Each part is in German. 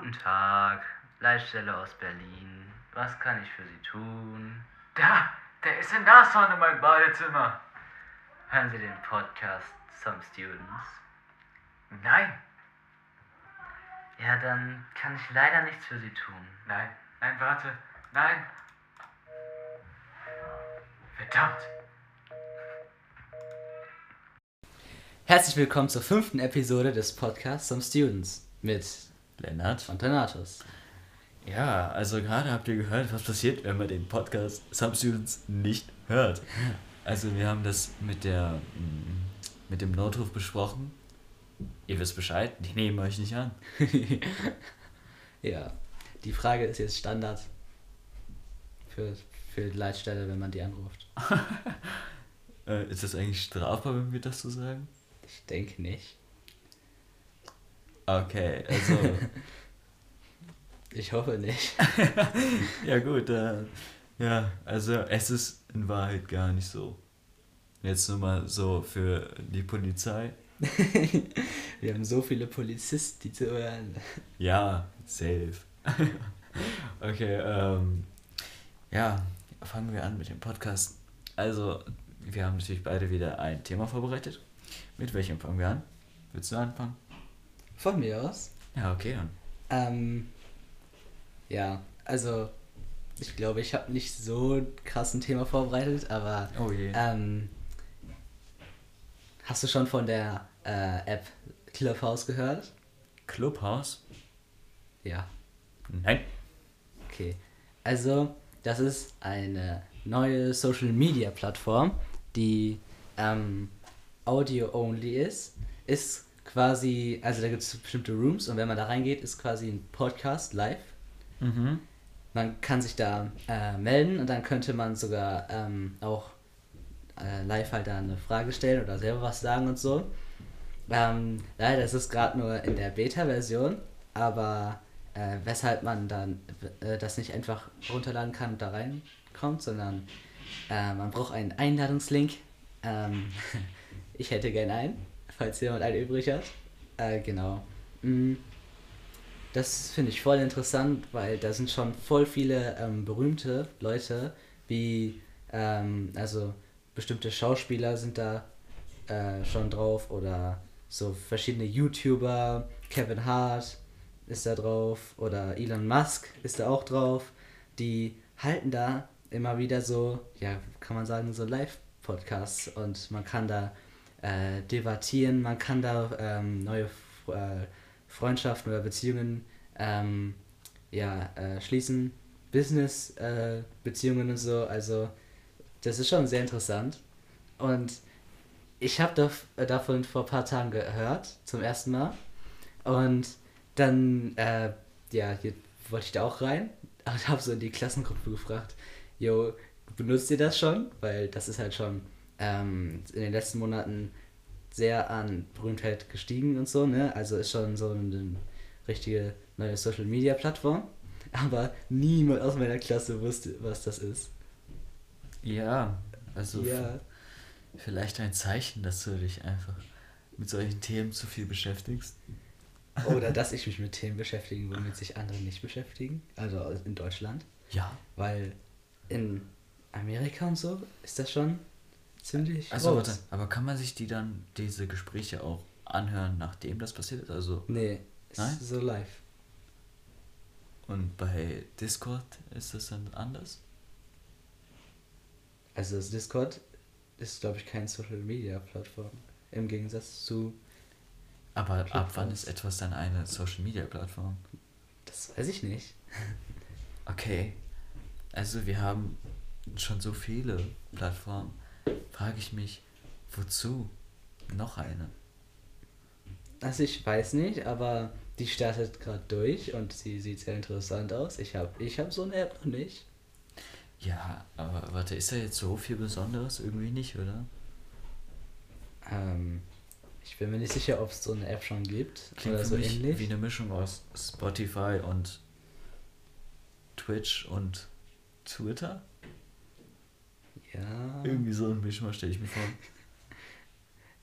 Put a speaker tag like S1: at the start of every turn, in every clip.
S1: Guten Tag, Leitstelle aus Berlin. Was kann ich für Sie tun?
S2: Da, der ist in Nashorn in meinem Badezimmer.
S1: Hören Sie den Podcast Some Students?
S2: Nein,
S1: Ja, dann kann ich leider nichts für Sie tun.
S2: nein, nein, warte, nein. Verdammt.
S3: Herzlich willkommen zur fünften Episode des Podcasts Some Students mit
S4: Lennart.
S3: Fontanatus.
S4: Ja, also gerade habt ihr gehört, was passiert, wenn man den Podcast Students nicht hört. Also wir haben das mit der mm, mit dem Notruf besprochen. Ihr wisst Bescheid, die nehmen euch nicht an.
S3: Ja, die Frage ist jetzt Standard für, für die Leitstelle, wenn man die anruft.
S4: Äh, ist das eigentlich strafbar, wenn wir das so sagen?
S3: Ich denke nicht.
S4: Okay, also
S3: Ich hoffe nicht.
S4: ja gut, äh, ja, also es ist in Wahrheit gar nicht so. Jetzt nur mal so für die Polizei.
S3: Wir haben so viele Polizisten, die zu hören.
S4: Ja, safe. okay, ähm, ja, fangen wir an mit dem Podcast. Also, wir haben natürlich beide wieder ein Thema vorbereitet. Mit welchem fangen wir an? Willst du anfangen?
S3: Von mir aus.
S4: Ja, okay, dann.
S3: Ähm, ja, also ich glaube, ich habe nicht so ein krassen Thema vorbereitet, aber
S4: Oh je.
S3: ähm, hast du schon von der äh, App Clubhouse gehört?
S4: Clubhouse?
S3: Ja.
S4: Nein.
S3: Okay. Also, das ist eine neue Social Media Plattform, die ähm, Audio-only ist. Ist quasi, also da gibt es bestimmte Rooms und wenn man da reingeht, ist quasi ein Podcast live.
S4: Mhm.
S3: Man kann sich da äh, melden und dann könnte man sogar ähm, auch äh, live halt da eine Frage stellen oder selber was sagen und so. Ähm, leider ist es gerade nur in der Beta-Version, aber äh, weshalb man dann äh, das nicht einfach runterladen kann und da reinkommt, sondern äh, man braucht einen Einladungslink. Ähm, ich hätte gerne einen, falls jemand einen übrig hat. Äh, genau. Mm. Das finde ich voll interessant, weil da sind schon voll viele ähm, berühmte Leute, wie, ähm, also bestimmte Schauspieler sind da äh, schon drauf oder so verschiedene YouTuber, Kevin Hart ist da drauf oder Elon Musk ist da auch drauf. Die halten da immer wieder so, ja, kann man sagen, so Live-Podcasts und man kann da äh, debattieren, man kann da ähm, neue äh, Freundschaften oder Beziehungen ähm, ja, äh, schließen, Business-Beziehungen und so. Also das ist schon sehr interessant. Und ich habe dav äh, davon vor ein paar Tagen gehört, zum ersten Mal. Und dann, äh, ja, wollte ich da auch rein und habe so in die Klassengruppe gefragt, yo, benutzt ihr das schon? Weil das ist halt schon ähm, in den letzten Monaten sehr an Berühmtheit gestiegen und so, ne? Also ist schon so eine richtige neue Social Media Plattform. Aber niemand aus meiner Klasse wusste, was das ist.
S4: Ja, also
S3: ja.
S4: vielleicht ein Zeichen, dass du dich einfach mit solchen Themen zu viel beschäftigst.
S3: Oder dass ich mich mit Themen beschäftige, womit sich andere nicht beschäftigen. Also in Deutschland.
S4: Ja.
S3: Weil in Amerika und so ist das schon ziemlich
S4: Also, warte, aber kann man sich die dann, diese Gespräche auch anhören, nachdem das passiert ist? Also,
S3: Nee, ist
S4: Nein?
S3: so live.
S4: und bei Discord ist das dann anders?
S3: Also das Discord ist, glaube ich, keine Social Media Plattform. Im Gegensatz zu.
S4: Aber ab wann ist etwas dann eine Social Media Plattform?
S3: Das weiß ich nicht.
S4: Okay. Also wir haben schon so viele Plattformen. Frage ich mich, wozu noch eine?
S3: Also ich weiß nicht, aber die startet gerade durch und sie sieht sehr interessant aus. Ich habe ich hab so eine App noch nicht.
S4: Ja, aber warte, ist da jetzt so viel Besonderes? Irgendwie nicht, oder?
S3: Ähm, ich bin mir nicht sicher, ob es so eine App schon gibt
S4: Klingt
S3: oder
S4: für
S3: so
S4: mich
S3: ähnlich.
S4: wie eine Mischung aus Spotify und Twitch und Twitter.
S3: Ja,
S4: Irgendwie so ein Mischmasch stelle ich mir vor.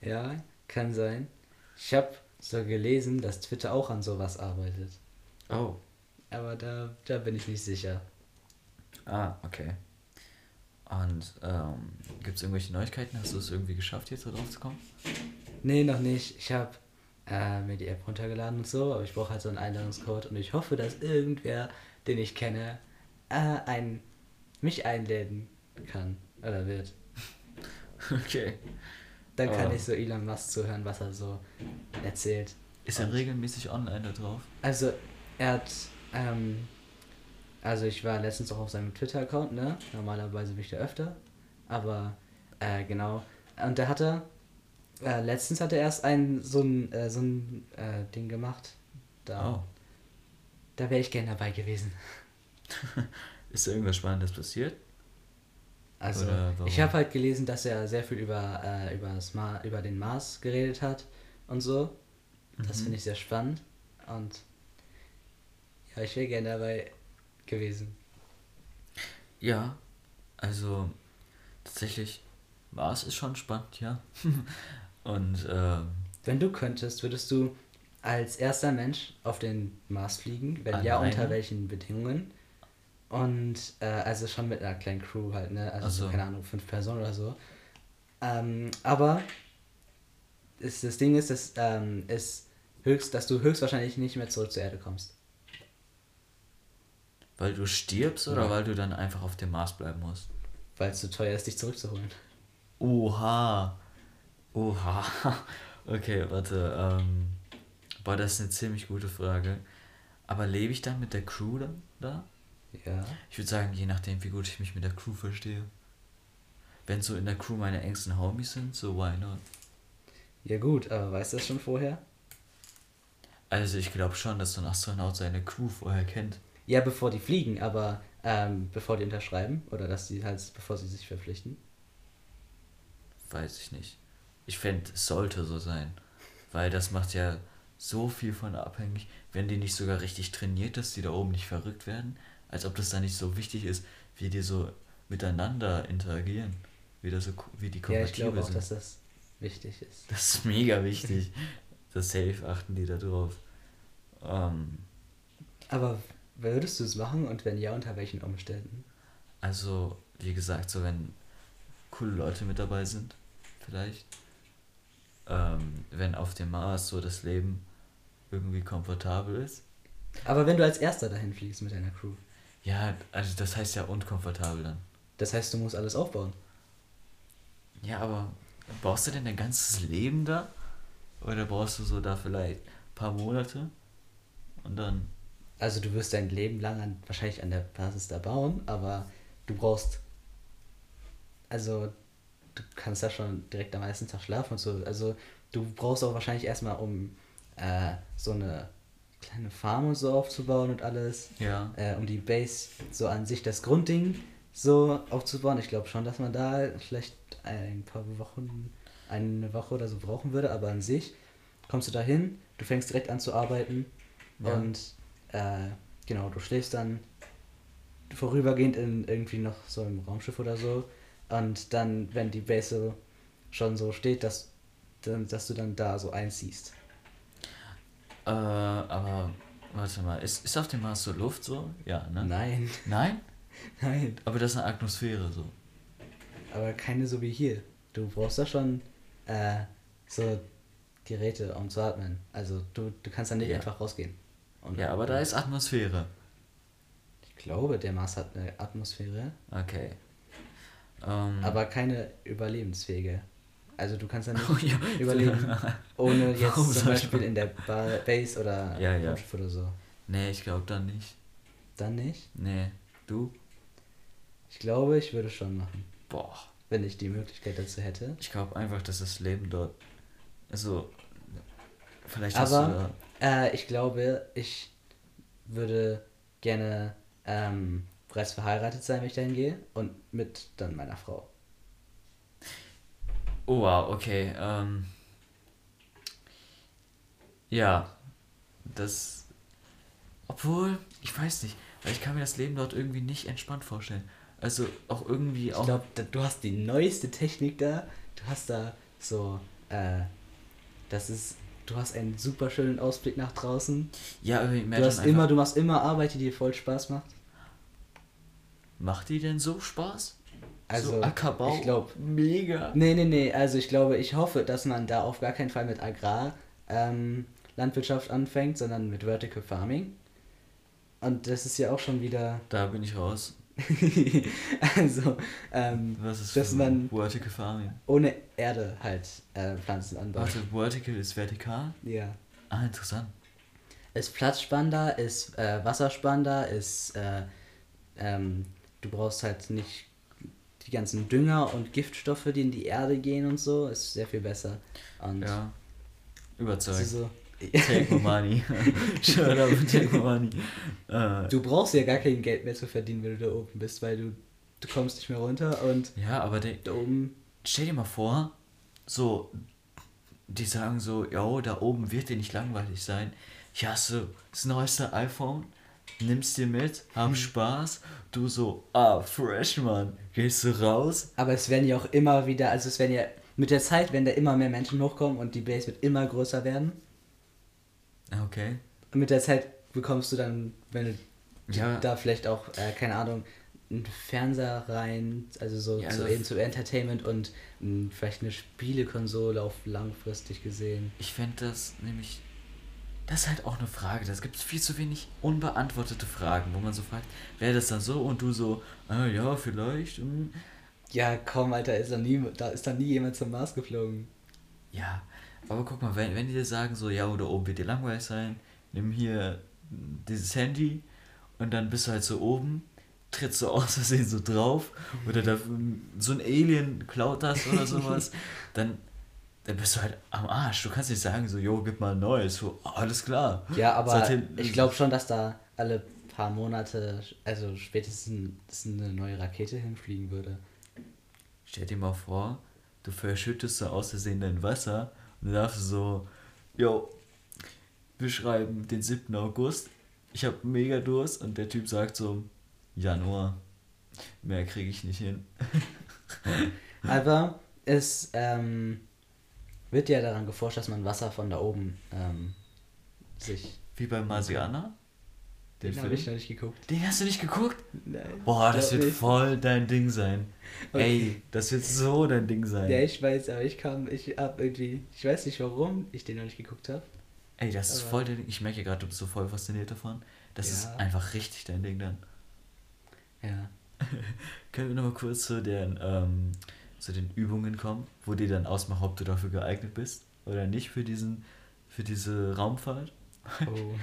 S3: ja, kann sein. Ich habe so gelesen, dass Twitter auch an sowas arbeitet.
S4: Oh.
S3: Aber da, da bin ich nicht sicher.
S4: Ah, okay. Und ähm, gibt es irgendwelche Neuigkeiten? Hast du es irgendwie geschafft, jetzt da drauf zu kommen?
S3: Nee, noch nicht. Ich habe äh, mir die App runtergeladen und so, aber ich brauche halt so einen Einladungscode und ich hoffe, dass irgendwer, den ich kenne, äh, ein, mich einladen kann oder wird.
S4: Okay.
S3: Dann kann
S4: Oh.
S3: ich so Elon Musk zuhören, was er so erzählt.
S4: Ist er regelmäßig online da drauf?
S3: Also, er hat, ähm, also ich war letztens auch auf seinem Twitter-Account, ne? Normalerweise bin ich da öfter, aber, äh, genau. Und da hat er, äh, letztens hat er erst ein, so ein, äh, so ein, äh, Ding gemacht. Da,
S4: Oh.
S3: da wäre ich gern dabei gewesen.
S4: Ist da irgendwas Spannendes passiert?
S3: Also, ich habe halt gelesen, dass er sehr viel über, äh, über, das Ma über den Mars geredet hat und so. Das
S4: Mhm.
S3: finde ich sehr spannend. Und ja, ich wäre gerne dabei gewesen.
S4: Ja, also tatsächlich Mars ist schon spannend, ja. Und ähm,
S3: Wenn du könntest, würdest du als erster Mensch auf den Mars fliegen? Wenn ja, unter welchen Bedingungen? Und äh, also schon mit einer kleinen Crew halt, ne? Also so,
S4: so.
S3: keine Ahnung, fünf Personen oder so. Ähm, aber ist, das Ding ist, dass, ähm, ist höchst, dass du höchstwahrscheinlich nicht mehr zurück zur Erde kommst.
S4: weil du stirbst oder
S3: Ja.
S4: weil du dann einfach auf dem Mars bleiben musst?
S3: Weil es zu teuer ist, dich zurückzuholen.
S4: Oha. Oha. Okay, warte. Ähm, boah, das ist eine ziemlich gute Frage. Aber lebe ich dann mit der Crew dann da?
S3: Ja.
S4: Ich würde sagen, je nachdem, wie gut ich mich mit der Crew verstehe. Wenn so in der Crew meine engsten Homies sind, so why not?
S3: Ja gut, aber weißt du das schon vorher?
S4: Also ich glaube schon, dass so ein Astronaut seine Crew vorher kennt.
S3: Ja, bevor die fliegen, aber ähm, bevor die unterschreiben oder dass die halt, bevor sie sich verpflichten.
S4: Weiß ich nicht. Ich fände, es sollte so sein. Weil das macht ja so viel von abhängig, wenn die nicht sogar richtig trainiert, dass die da oben nicht verrückt werden. Als ob das da nicht so wichtig ist, wie die so miteinander interagieren. Wie, das so, wie die
S3: Ja, ich
S4: kompatibel
S3: glaube auch,
S4: sind.
S3: dass das wichtig ist.
S4: Das ist mega wichtig. das Safe achten die da drauf. Ähm,
S3: Aber würdest du es machen und wenn ja, unter welchen Umständen?
S4: also, wie gesagt, so wenn coole Leute mit dabei sind, vielleicht. Ähm, wenn auf dem Mars so das Leben irgendwie komfortabel ist.
S3: Aber wenn du als erster dahin fliegst mit deiner Crew,
S4: Ja, also das heißt ja unkomfortabel dann.
S3: das heißt, du musst alles aufbauen.
S4: Ja, aber brauchst du denn dein ganzes Leben da? Oder brauchst du so da vielleicht ein paar Monate? Und dann.
S3: Also du wirst dein Leben lang an, wahrscheinlich an der Basis da bauen, aber du brauchst, also du kannst da schon direkt am meisten Tag schlafen und so. Also du brauchst auch wahrscheinlich erstmal, um äh, so eine kleine Farm und so aufzubauen und alles,
S4: Ja.
S3: äh, um die Base so an sich das Grundding so aufzubauen. Ich glaube schon, dass man da vielleicht ein paar Wochen, eine Woche oder so brauchen würde, aber an sich kommst du da hin, du fängst direkt an zu arbeiten
S4: Ja.
S3: und äh, genau, du schläfst dann vorübergehend in irgendwie noch so im Raumschiff oder so und dann, wenn die Base so schon so steht, dass, dass du dann da so einziehst.
S4: Äh, aber warte mal, ist, ist auf dem Mars so Luft so? Ja, ne?
S3: Nein,
S4: Nein?
S3: nein,
S4: Aber das ist eine Atmosphäre so.
S3: aber keine so wie hier. Du brauchst da schon äh, so Geräte, um zu atmen. Also du, du kannst dann nicht
S4: Ja.
S3: einfach rausgehen. Und,
S4: Ja, aber da ist Atmosphäre.
S3: Ich glaube, der Mars hat eine Atmosphäre,
S4: Okay. Ähm,
S3: aber keine überlebensfähige. Also du kannst ja nicht
S4: Oh ja.
S3: überleben, ohne jetzt
S4: Warum
S3: zum Beispiel in der ba Base oder
S4: Ja, ja.
S3: Oder so.
S4: Nee, ich glaube dann nicht.
S3: Dann nicht?
S4: Nee. Du?
S3: Ich glaube, ich würde schon machen,
S4: Boah.
S3: wenn ich die Möglichkeit dazu hätte.
S4: Ich glaube einfach, dass das Leben dort. Also. Vielleicht hast du
S3: Aber
S4: da.
S3: äh, ich glaube, ich würde gerne ähm, bereits verheiratet sein, wenn ich dahin gehe und mit dann meiner Frau.
S4: Oh wow, okay. Ähm, ja. Das. Obwohl, ich weiß nicht. Weil ich kann mir das Leben dort irgendwie nicht entspannt vorstellen. Also auch irgendwie
S3: Ich
S4: auch.
S3: glaube, du hast die neueste Technik da. Du hast da so, äh, das ist du hast einen super schönen Ausblick nach draußen.
S4: Ja, aber
S3: Du, hast immer, du machst immer Arbeit, die dir voll Spaß macht.
S4: macht die denn so Spaß?
S3: Also,
S4: so Ackerbau?
S3: ich glaube,
S4: Mega.
S3: Nee, nee, nee. Also ich glaube, ich hoffe, dass man da auf gar keinen Fall mit Agrar ähm, Landwirtschaft anfängt, sondern mit Vertical Farming. Und das ist ja auch schon wieder.
S4: Da bin ich raus.
S3: also, ähm,
S4: Was ist
S3: Dass man-
S4: Vertical Farming?
S3: ohne Erde halt äh, Pflanzen anbaut.
S4: Warte, Vertical ist vertikal?
S3: Ja.
S4: Ah, interessant.
S3: Ist platzspannender, ist äh, wasserspannender, ist. Äh, ähm, du brauchst halt nicht die ganzen Dünger und Giftstoffe, die in die Erde gehen und so. Ist sehr viel besser. Und
S4: Ja. Überzeugt.
S3: ist so.
S4: Take my money. Shut up, take my money. Äh,
S3: Du brauchst ja gar kein Geld mehr zu verdienen, wenn du da oben bist, weil du, du kommst nicht mehr runter und
S4: ja, aber de,
S3: da oben.
S4: stell dir mal vor, so, die sagen so, yo, da oben wird dir nicht langweilig sein. Hier hast du das neueste iPhone, nimmst dir mit, hab Spaß. Du so, ah, fresh, Mann. Gehst du raus?
S3: Aber es werden ja auch immer wieder, also es werden ja mit der Zeit werden da immer mehr Menschen hochkommen und die Base wird immer größer werden.
S4: Ah, Okay.
S3: Und mit der Zeit bekommst du dann, wenn du
S4: Ja.
S3: da vielleicht auch, äh, keine Ahnung, einen Fernseher rein, also so
S4: Ja,
S3: zu,
S4: also-
S3: eben zu Entertainment und mh, vielleicht eine Spielekonsole auf langfristig gesehen.
S4: Ich fände das nämlich. Das ist halt auch eine Frage. Da gibt es viel zu wenig unbeantwortete Fragen, wo man so fragt, wäre das dann so und du so, ah ja, vielleicht. hm.
S3: Ja, komm, Alter, ist da nie, da ist da nie jemand zum Mars geflogen.
S4: Ja, aber guck mal, wenn, wenn die dir sagen, so, ja, da oben wird dir langweilig sein, nimm hier dieses Handy und dann bist du halt so oben, trittst du aus Versehen so drauf oder da, so ein Alien klaut das oder sowas, dann, dann bist du halt am Arsch. Du kannst nicht sagen, so, jo, gib mal ein neues. So, oh, alles klar.
S3: Ja, aber
S4: Seitdem-
S3: ich glaube schon, dass da alle paar Monate, also spätestens eine neue Rakete hinfliegen würde.
S4: Stell dir mal vor, du verschüttest so aus Versehen dein Wasser und dann darfst du so, jo, wir schreiben den 7. August, ich habe mega Durst und der Typ sagt so, Januar, mehr kriege ich nicht hin.
S3: Aber es ähm, wird ja daran geforscht, dass man Wasser von da oben ähm, sich.
S4: Wie bei Marsiana? Den
S3: Den habe ich noch nicht geguckt.
S4: Den hast du nicht geguckt?
S3: Nein.
S4: Boah, das wird
S3: nicht.
S4: voll dein Ding sein.
S3: Okay.
S4: Ey, das wird so dein Ding sein.
S3: Ja, ich weiß, aber ich kam, ich hab irgendwie, ich weiß nicht warum ich den noch nicht geguckt habe.
S4: Ey, das ist
S3: Aber-
S4: voll dein Ding. Ich merke ja gerade, du bist so voll fasziniert davon. Das ist
S3: Ja.
S4: einfach richtig dein Ding dann.
S3: Ja.
S4: Können wir nochmal kurz zu den, ähm, zu den Übungen kommen, wo die dann ausmachen, ob du dafür geeignet bist oder nicht für diesen, für diese Raumfahrt?
S3: Oh.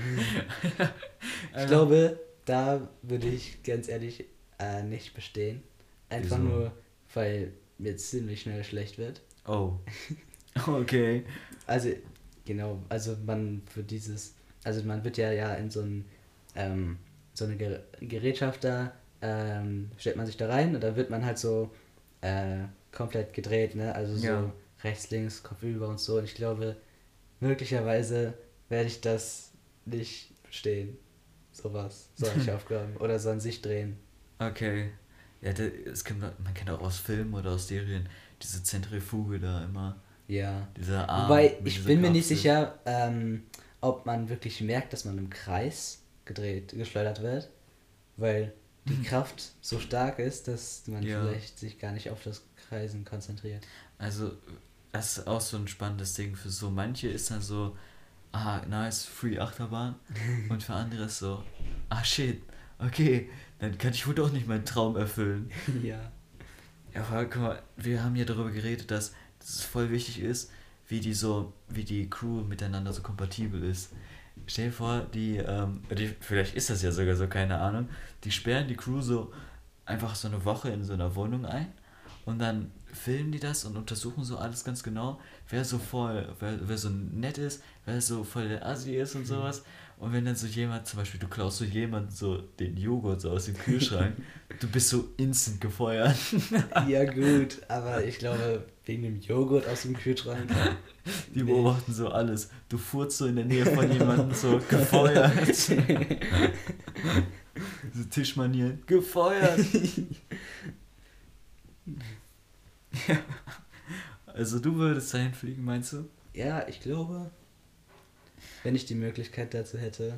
S3: ich
S4: Also-
S3: glaube, da würde ich ganz ehrlich äh, nicht bestehen. Einfach
S4: Wieso?
S3: nur, weil mir ziemlich schnell schlecht wird.
S4: Oh. Okay.
S3: Also, genau, also man für dieses, also man wird ja ja in so ein, ähm, so eine Ger Gerätschaft da, ähm, stellt man sich da rein und da wird man halt so äh, komplett gedreht, ne? Also so
S4: Ja.
S3: rechts, links, Kopf über und so. Und ich glaube, möglicherweise werde ich das nicht bestehen. Sowas, solche Aufgaben. Oder so an sich drehen.
S4: Okay. Ja, das, kennt man, man kennt auch aus Filmen oder aus Serien diese Zentrifuge da immer.
S3: Ja.
S4: Dieser Arm.
S3: Wobei, ich bin mir nicht
S4: Kapsel.
S3: sicher, ähm, ob man wirklich merkt, dass man im Kreis gedreht, geschleudert wird, weil die Kraft so stark ist, dass man
S4: Ja.
S3: vielleicht sich gar nicht auf das Kreisen konzentriert.
S4: Also, das ist auch so ein spannendes Ding. Für so manche ist dann so, ah, nice, Free Achterbahn. Und für andere ist so, ah, shit, okay, dann kann ich wohl doch nicht meinen Traum erfüllen.
S3: ja.
S4: Ja, aber guck mal, wir haben ja darüber geredet, dass, dass es voll wichtig ist, wie die so, wie die Crew miteinander so kompatibel ist. Stell dir vor, die, ähm, die, vielleicht ist das ja sogar so, keine Ahnung, die sperren die Crew so einfach so eine Woche in so einer Wohnung ein und dann filmen die das und untersuchen so alles ganz genau, wer so voll, wer, wer so nett ist, wer so voll der Assi ist und sowas. Und wenn dann so jemand, zum Beispiel du klaust so jemand so den Joghurt so aus dem Kühlschrank, du bist so instant gefeuert.
S3: ja, gut, aber ich glaube, wegen dem Joghurt aus dem Kühlschrank.
S4: Die
S3: Nee.
S4: beobachten so alles. Du furzt so in der Nähe von jemandem so gefeuert. so Tischmanieren. Gefeuert. ja. Also du würdest dahin fliegen, meinst du?
S3: ja, ich glaube, wenn ich die Möglichkeit dazu hätte.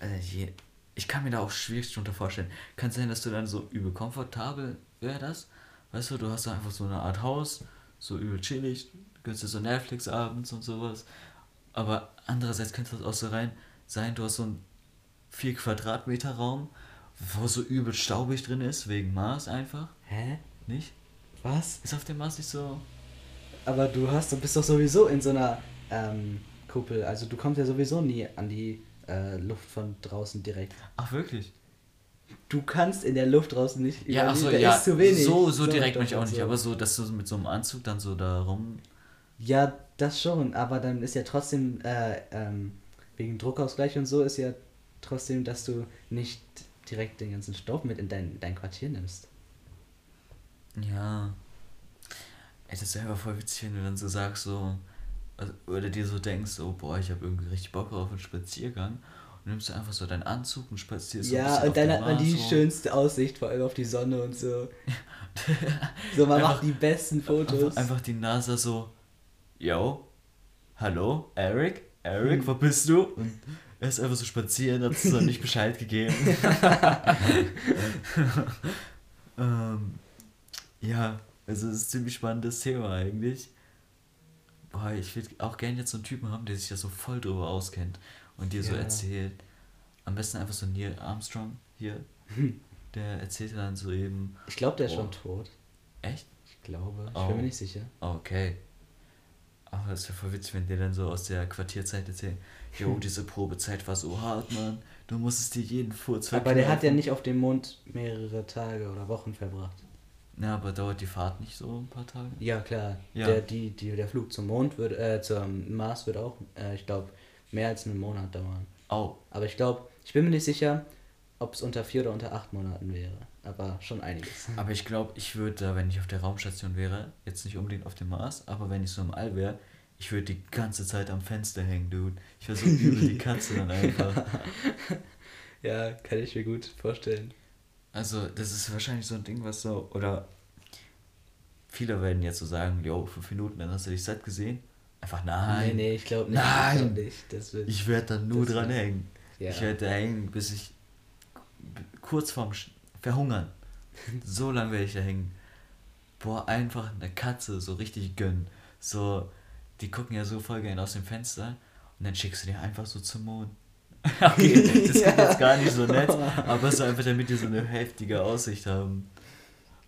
S4: Also je, ich kann mir da auch schwierig drunter vorstellen. Kann sein, dass du dann so übel komfortabel wäre das. Weißt du, du hast da einfach so eine Art Haus, so übel chillig, gönnst dir so Netflix abends und sowas. Aber andererseits könnte das auch so rein sein, du hast so einen 4 Quadratmeter Raum, wo so übel staubig drin ist, wegen Mars einfach.
S3: Hä?
S4: Nicht?
S3: Was?
S4: Ist auf dem Mars nicht so.
S3: Aber du hast, du bist doch sowieso in so einer ähm, Kuppel. Also du kommst ja sowieso nie an die äh, Luft von draußen direkt.
S4: Ach, wirklich?
S3: Du kannst in der Luft draußen nicht.
S4: Ja, ach so,
S3: da
S4: ja.
S3: ist zu wenig.
S4: So, so direkt
S3: Sauerstoff
S4: bin ich auch
S3: und
S4: nicht,
S3: so.
S4: aber so, dass du mit so einem Anzug dann so da rum.
S3: Ja, das schon, aber dann ist ja trotzdem, äh, ähm, wegen Druckausgleich und so ist ja trotzdem, dass du nicht direkt den ganzen Staub mit in dein, dein Quartier nimmst.
S4: Ja. Ey, das wäre aber voll witzig, wenn du dann so sagst, so. Also- Oder dir so denkst, so, boah, ich habe irgendwie richtig Bock auf einen Spaziergang. Und nimmst du einfach so deinen Anzug und spazierst so ein
S3: ja,
S4: bisschen
S3: und dann hat man die
S4: rum.
S3: schönste Aussicht, vor allem auf die Sonne und so. so, man
S4: Einfach-
S3: macht die besten Fotos.
S4: Einfach, einfach die NASA so, yo, hallo, Eric, Eric, wo bist du? Und er ist einfach so spazieren, hat es noch nicht Bescheid gegeben. ähm, ja, also es ist ein ziemlich spannendes Thema eigentlich. Boah, ich würde auch gerne jetzt so einen Typen haben, der sich da so voll drüber auskennt und dir so
S3: Ja.
S4: erzählt. Am besten einfach so Neil Armstrong hier. Der erzählt dann so eben,
S3: Ich glaube, der ist
S4: Oh.
S3: schon tot.
S4: echt?
S3: Ich glaube. Ich
S4: Oh.
S3: bin mir nicht sicher.
S4: Okay. Aber es wäre voll witzig, wenn dir dann so aus der Quartierzeit erzählen, jo, diese Probezeit war so hart, Mann. Du musstest dir jeden Furz
S3: Aber der hat ja
S4: verkneifen."
S3: nicht auf dem Mond mehrere Tage oder Wochen verbracht.
S4: Na, aber dauert die Fahrt nicht so ein paar Tage?
S3: Ja, klar.
S4: Ja.
S3: Der, die, die, der Flug zum Mond wird, äh, zum Mars wird auch, äh, ich glaube, mehr als einen Monat dauern.
S4: Au.
S3: Aber ich glaube, ich bin mir nicht sicher, ob es unter vier oder unter acht Monaten wäre. Aber schon einiges.
S4: Aber ich glaube, ich würde da, wenn ich auf der Raumstation wäre, jetzt nicht unbedingt auf dem Mars, aber wenn ich so im All wäre, ich würde die ganze Zeit am Fenster hängen, Dude. Ich wäre so übel die Katze dann einfach.
S3: Ja, kann ich mir gut vorstellen.
S4: Also, das ist wahrscheinlich so ein Ding, was so, oder viele werden jetzt so sagen, jo, fünf Minuten, dann hast du dich satt gesehen. Einfach nein.
S3: Nee, nee, ich glaube nicht.
S4: Nein.
S3: Ich nicht. Das wird,
S4: Ich werde da nur dran
S3: wär-
S4: hängen.
S3: ja.
S4: Ich werde da hängen, bis ich kurz vorm Verhungern. so lange werde ich da hängen. Boah, einfach eine Katze so richtig gönnen. So, die gucken ja so voll gerne aus dem Fenster und dann schickst du die einfach so zum Mond. okay, das
S3: Ja.
S4: jetzt gar nicht so nett, aber so einfach damit die so eine heftige Aussicht haben.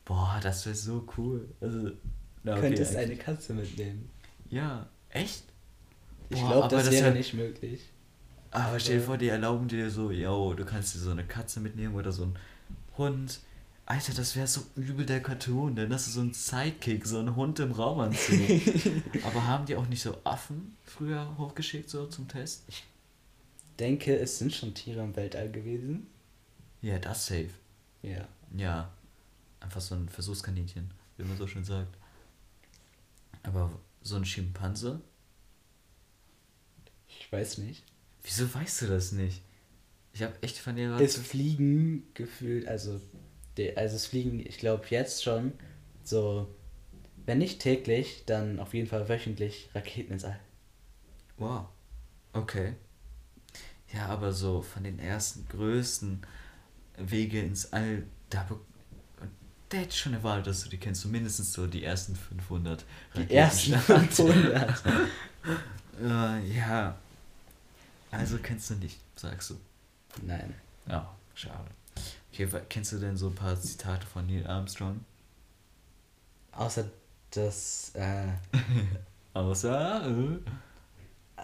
S4: Boah, das wäre so cool. Also, na, okay,
S3: könntest
S4: eigentlich-
S3: eine Katze mitnehmen.
S4: Ja, echt?
S3: Ich glaube, das
S4: das
S3: wäre
S4: wär-
S3: nicht möglich.
S4: Aber stell dir vor, die erlauben dir so, yo, du kannst dir so eine Katze mitnehmen oder so einen Hund. Alter, das wäre so übel der Cartoon, denn das ist so ein Sidekick, so ein Hund im Raumanzug. Aber haben die auch nicht so Affen früher hochgeschickt, so zum Test?
S3: Denke, es sind schon Tiere im Weltall gewesen.
S4: Ja, das safe.
S3: Ja.
S4: Ja, einfach so ein Versuchskaninchen, wie man so schön sagt. Aber so ein Schimpanse?
S3: Ich weiß nicht.
S4: Wieso weißt du das nicht? Ich habe echt von dir
S3: Es fliegen gefühlt, also, also es fliegen, ich glaube jetzt schon so, wenn nicht täglich, dann auf jeden Fall wöchentlich Raketen ins All.
S4: Wow. Okay. Ja, aber so von den ersten größten Wege ins All, da der hätte schon erwartet, dass du die kennst, so mindestens so die ersten 500
S3: Die ersten
S4: Raketenstarts.
S3: 500.
S4: äh, ja. Also kennst du nicht, sagst du.
S3: Nein.
S4: Ja, schade. Okay, kennst du denn so ein paar Zitate von Neil Armstrong?
S3: Außer dass äh,
S4: Außer. Äh,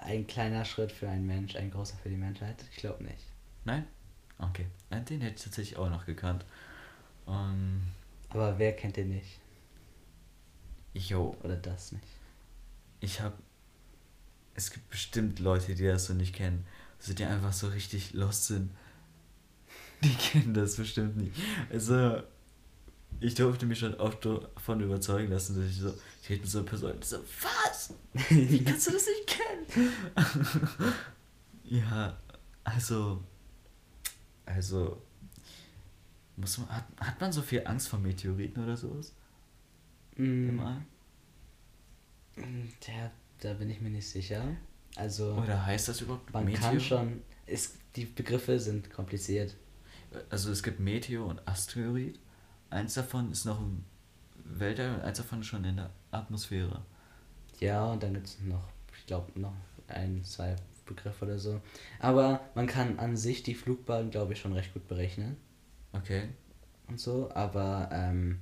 S3: ein kleiner Schritt für einen Mensch, ein großer für die Menschheit. Ich glaube nicht.
S4: nein? Okay. Nein, den hätte ich tatsächlich auch noch gekannt. Ähm.
S3: Aber wer kennt den nicht?
S4: Jo,
S3: Oder das nicht?
S4: ich hab. Es gibt bestimmt Leute, die das so nicht kennen. Also die einfach so richtig lost sind. Die kennen das bestimmt nicht. Also, ich durfte mich schon oft davon überzeugen lassen, dass ich so, ich rede mit so einer Person, so, was? Wie kannst du das nicht kennen? ja, also, also, muss man, hat, hat man so viel Angst vor Meteoriten oder sowas?
S3: Mm,
S4: Im All?
S3: Der, da bin ich mir nicht sicher. Also
S4: Oder heißt das überhaupt
S3: man kann schon, ist, die Begriffe sind kompliziert.
S4: Also es gibt Meteor und Asteroid. Eins davon ist noch im Weltall und eins davon ist schon in der Atmosphäre.
S3: Ja, und dann gibt es noch, ich glaube, noch ein, zwei Begriffe oder so. Aber man kann an sich die Flugbahn, glaube ich, schon recht gut berechnen
S4: Okay.
S3: und so. Aber ähm,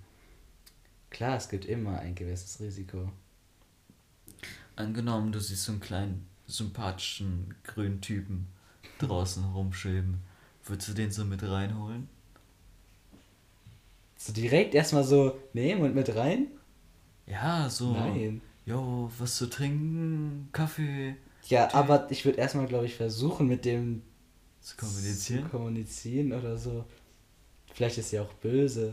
S3: klar, es gibt immer ein gewisses Risiko.
S4: Angenommen, du siehst so einen kleinen, sympathischen, grünen Typen draußen rumschweben. Würdest du den so mit reinholen?
S3: So direkt erstmal so nehmen und mit rein?
S4: Ja, so.
S3: Nein.
S4: Jo, was zu trinken? Kaffee?
S3: Ja, aber ich würde erstmal, glaube ich, versuchen, mit dem
S4: Zu kommunizieren?
S3: zu kommunizieren oder so. Vielleicht ist sie auch böse.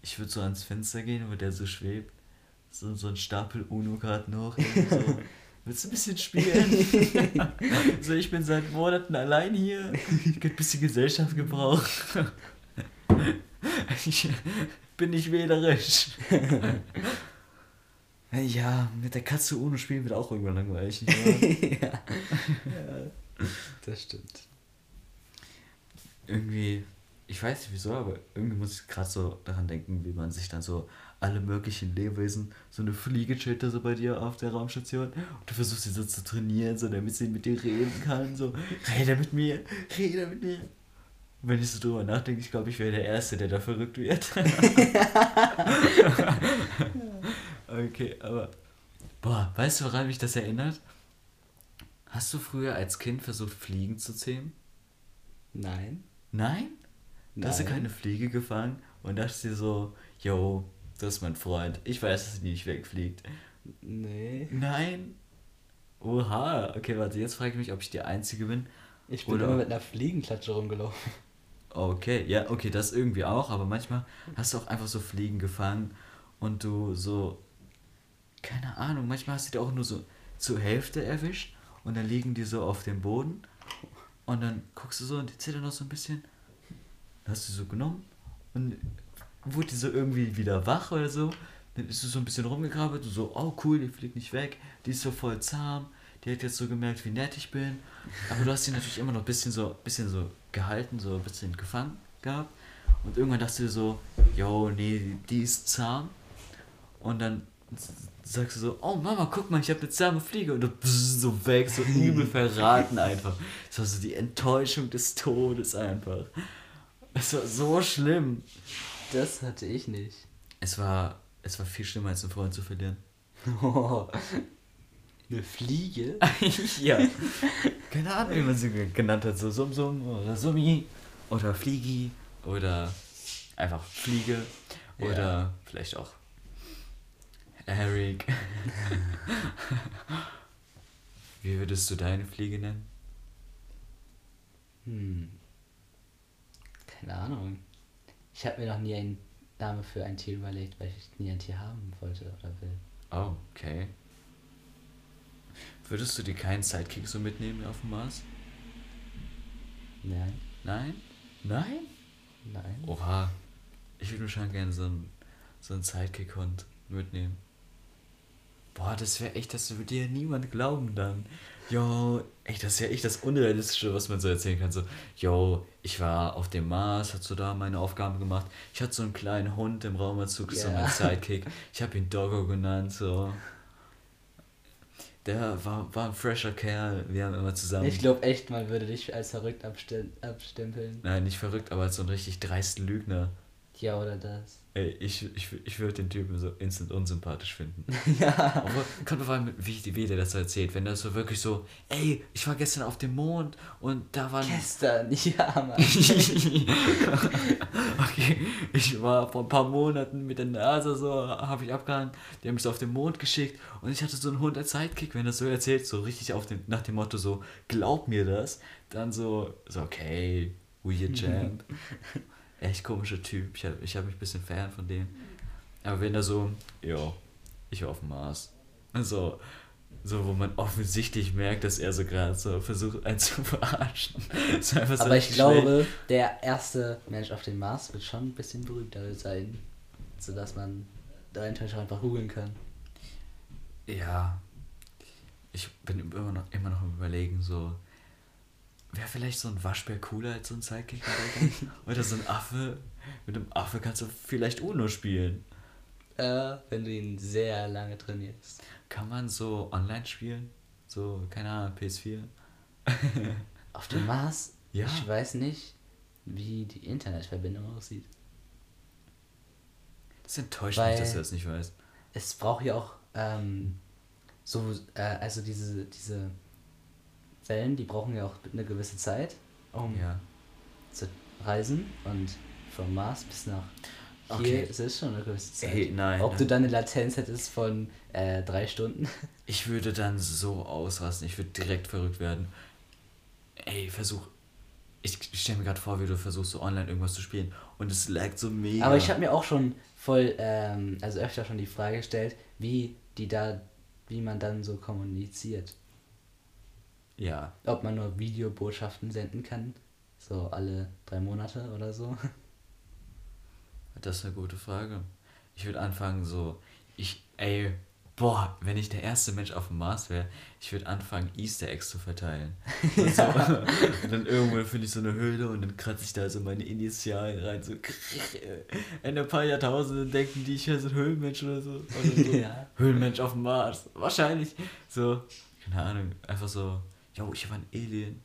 S4: Ich würde so ans Fenster gehen, wo der so schwebt. So, so ein Stapel UNO-Karten hochnehmen. So. Willst du ein bisschen spielen? so, ich bin seit Monaten allein hier. Ich könnte ein bisschen Gesellschaft gebrauchen. Ich bin nicht wählerisch. ja, mit der Katze UNO spielen wird auch irgendwann langweilig. Wahr?
S3: ja. Das stimmt.
S4: irgendwie, ich weiß nicht wieso, aber irgendwie muss ich gerade so daran denken, wie man sich dann so alle möglichen Lebewesen, so eine Fliege chillt da so bei dir auf der Raumstation und du versuchst sie so zu trainieren, so damit sie mit dir reden kann, so, rede mit mir, rede mit mir. Wenn ich so drüber nachdenke, ich glaube, ich wäre der Erste, der da verrückt wird. okay, aber, boah, weißt du, woran mich das erinnert? Hast du früher als Kind versucht, Fliegen zu zähmen?
S3: Nein.
S4: Nein? Da hast du
S3: Nein.
S4: keine Fliege gefangen und dachtest dir so, yo, das ist mein Freund. Ich weiß, dass sie nicht wegfliegt.
S3: Nee.
S4: Nein? Oha, okay, warte, jetzt frage ich mich, ob ich die Einzige bin.
S3: Ich bin
S4: Oder-
S3: immer mit einer Fliegenklatsche rumgelaufen.
S4: Okay, ja, okay, das irgendwie auch, aber manchmal hast du auch einfach so Fliegen gefangen und du so, keine Ahnung, manchmal hast du die auch nur so zur Hälfte erwischt und dann liegen die so auf dem Boden und dann guckst du so und die zittern noch so ein bisschen. Hast du so genommen und wurde die so irgendwie wieder wach oder so. Dann ist du so ein bisschen rumgegrabbelt und so, oh cool, die fliegt nicht weg, die ist so voll zahm, die hat jetzt so gemerkt, wie nett ich bin. Aber du hast sie natürlich immer noch ein bisschen so, bisschen so gehalten, so ein bisschen gefangen gehabt. Und irgendwann dachtest du so, yo, nee, die ist zahm. Und dann sagst du so, oh Mama, guck mal, ich habe eine zahme Fliege. Und du bist so weg, so übel verraten einfach. Das war so die Enttäuschung des Todes einfach. Es war so schlimm.
S3: Das hatte ich nicht.
S4: Es war, es war viel schlimmer, als einen Freund zu verlieren.
S3: Eine Fliege?
S4: ja. Keine Ahnung, wie man sie ge- genannt hat. So Sum Sum oder Summi oder Fliegi oder einfach Fliege oder
S3: Ja.
S4: vielleicht auch Eric. wie würdest du deine Fliege nennen?
S3: Hm. Keine Ahnung. Ich habe mir noch nie einen Namen für ein Tier überlegt, weil ich nie ein Tier haben wollte oder will.
S4: Oh, okay. Würdest du dir keinen Sidekick so mitnehmen auf dem Mars?
S3: Nein.
S4: Nein? Nein?
S3: Nein.
S4: Oha. Ich würde mir schon gerne so einen, so einen Sidekick-Hund mitnehmen. Boah, das wäre echt, das würde dir niemand glauben dann. Yo, echt, das ist ja echt das Unrealistische, was man so erzählen kann. So, yo, ich war auf dem Mars, hab so da meine Aufgaben gemacht. Ich hatte so einen kleinen Hund im Raumanzug, so
S3: Ja.
S4: mein Sidekick. Ich habe ihn Doggo genannt, so. Der war, war ein fresher Kerl, wir haben immer zusammen.
S3: Ich glaube echt, man würde dich als verrückt abstem abstempeln.
S4: Nein, nicht verrückt, aber als so einen richtig dreisten Lügner.
S3: Ja, oder das.
S4: Ey, ich, ich, ich würde den Typen so instant unsympathisch finden.
S3: ja.
S4: Aber kommt drauf an, wie, wie der das so erzählt. Wenn das so wirklich so, ey, ich war gestern auf dem Mond und da waren.
S3: Gestern, ja, Mann.
S4: okay, ich war vor ein paar Monaten mit der NASA so, habe ich abgehangen, die haben mich so auf den Mond geschickt und ich hatte so einen Hund als Sidekick, wenn das so erzählt, so richtig auf dem, nach dem Motto so, glaub mir das, dann so, so okay, weird champ. Echt komischer Typ, ich habe ich hab mich ein bisschen fern von dem. Aber wenn er so, jo, ich war auf dem Mars. So, so, wo man offensichtlich merkt, dass er so gerade so versucht, einen zu verarschen. So
S3: Aber ich
S4: richtig
S3: glaube, der erste Mensch auf dem Mars wird schon ein bisschen berühmter sein. Sodass man da eventuell schon einfach googeln kann.
S4: Ja. ich bin immer noch, immer noch am überlegen, so, wäre vielleicht so ein Waschbär cooler als so ein Sidekick? Oder so ein Affe. Mit einem Affe kannst du vielleicht Uno spielen.
S3: Äh, wenn du ihn sehr lange trainierst.
S4: Kann man so online spielen? So, keine Ahnung, PS4?
S3: Auf dem Mars?
S4: Ja.
S3: Ich weiß nicht, wie die Internetverbindung aussieht.
S4: Das enttäuscht
S3: Weil-
S4: mich, dass du das nicht weißt.
S3: Es braucht ja auch ähm, so, äh, also diese, diese Wellen, die brauchen ja auch eine gewisse Zeit, um
S4: Ja.
S3: zu reisen. Und vom Mars bis nach hier
S4: Okay.
S3: ist es schon eine gewisse Zeit.
S4: Ey, nein,
S3: Ob
S4: nein.
S3: du dann eine Latenz hättest von äh, drei Stunden.
S4: Ich würde dann so ausrasten, ich würde direkt verrückt werden. Ey, versuch. Ich stelle mir gerade vor, wie du versuchst, so online irgendwas zu spielen. Und es laggt so mega.
S3: Aber ich habe mir auch schon voll, ähm, also öfter schon die Frage gestellt, wie die da, wie man dann so kommuniziert.
S4: Ja.
S3: Ob man nur Videobotschaften senden kann, so alle drei Monate oder so.
S4: Das ist eine gute Frage. Ich würde anfangen so, ich, ey, boah, wenn ich der erste Mensch auf dem Mars wäre, ich würde anfangen, Easter Eggs zu verteilen. Und, so, und dann irgendwann finde ich so eine Höhle und dann kratze ich da so meine Initialen rein, so in ein paar Jahrtausenden denken die, ich wäre so ein Höhlenmensch oder so. Oder so.
S3: Ja.
S4: Höhlenmensch auf dem Mars, wahrscheinlich. So, keine Ahnung, einfach so, yo, ich war ein Alien.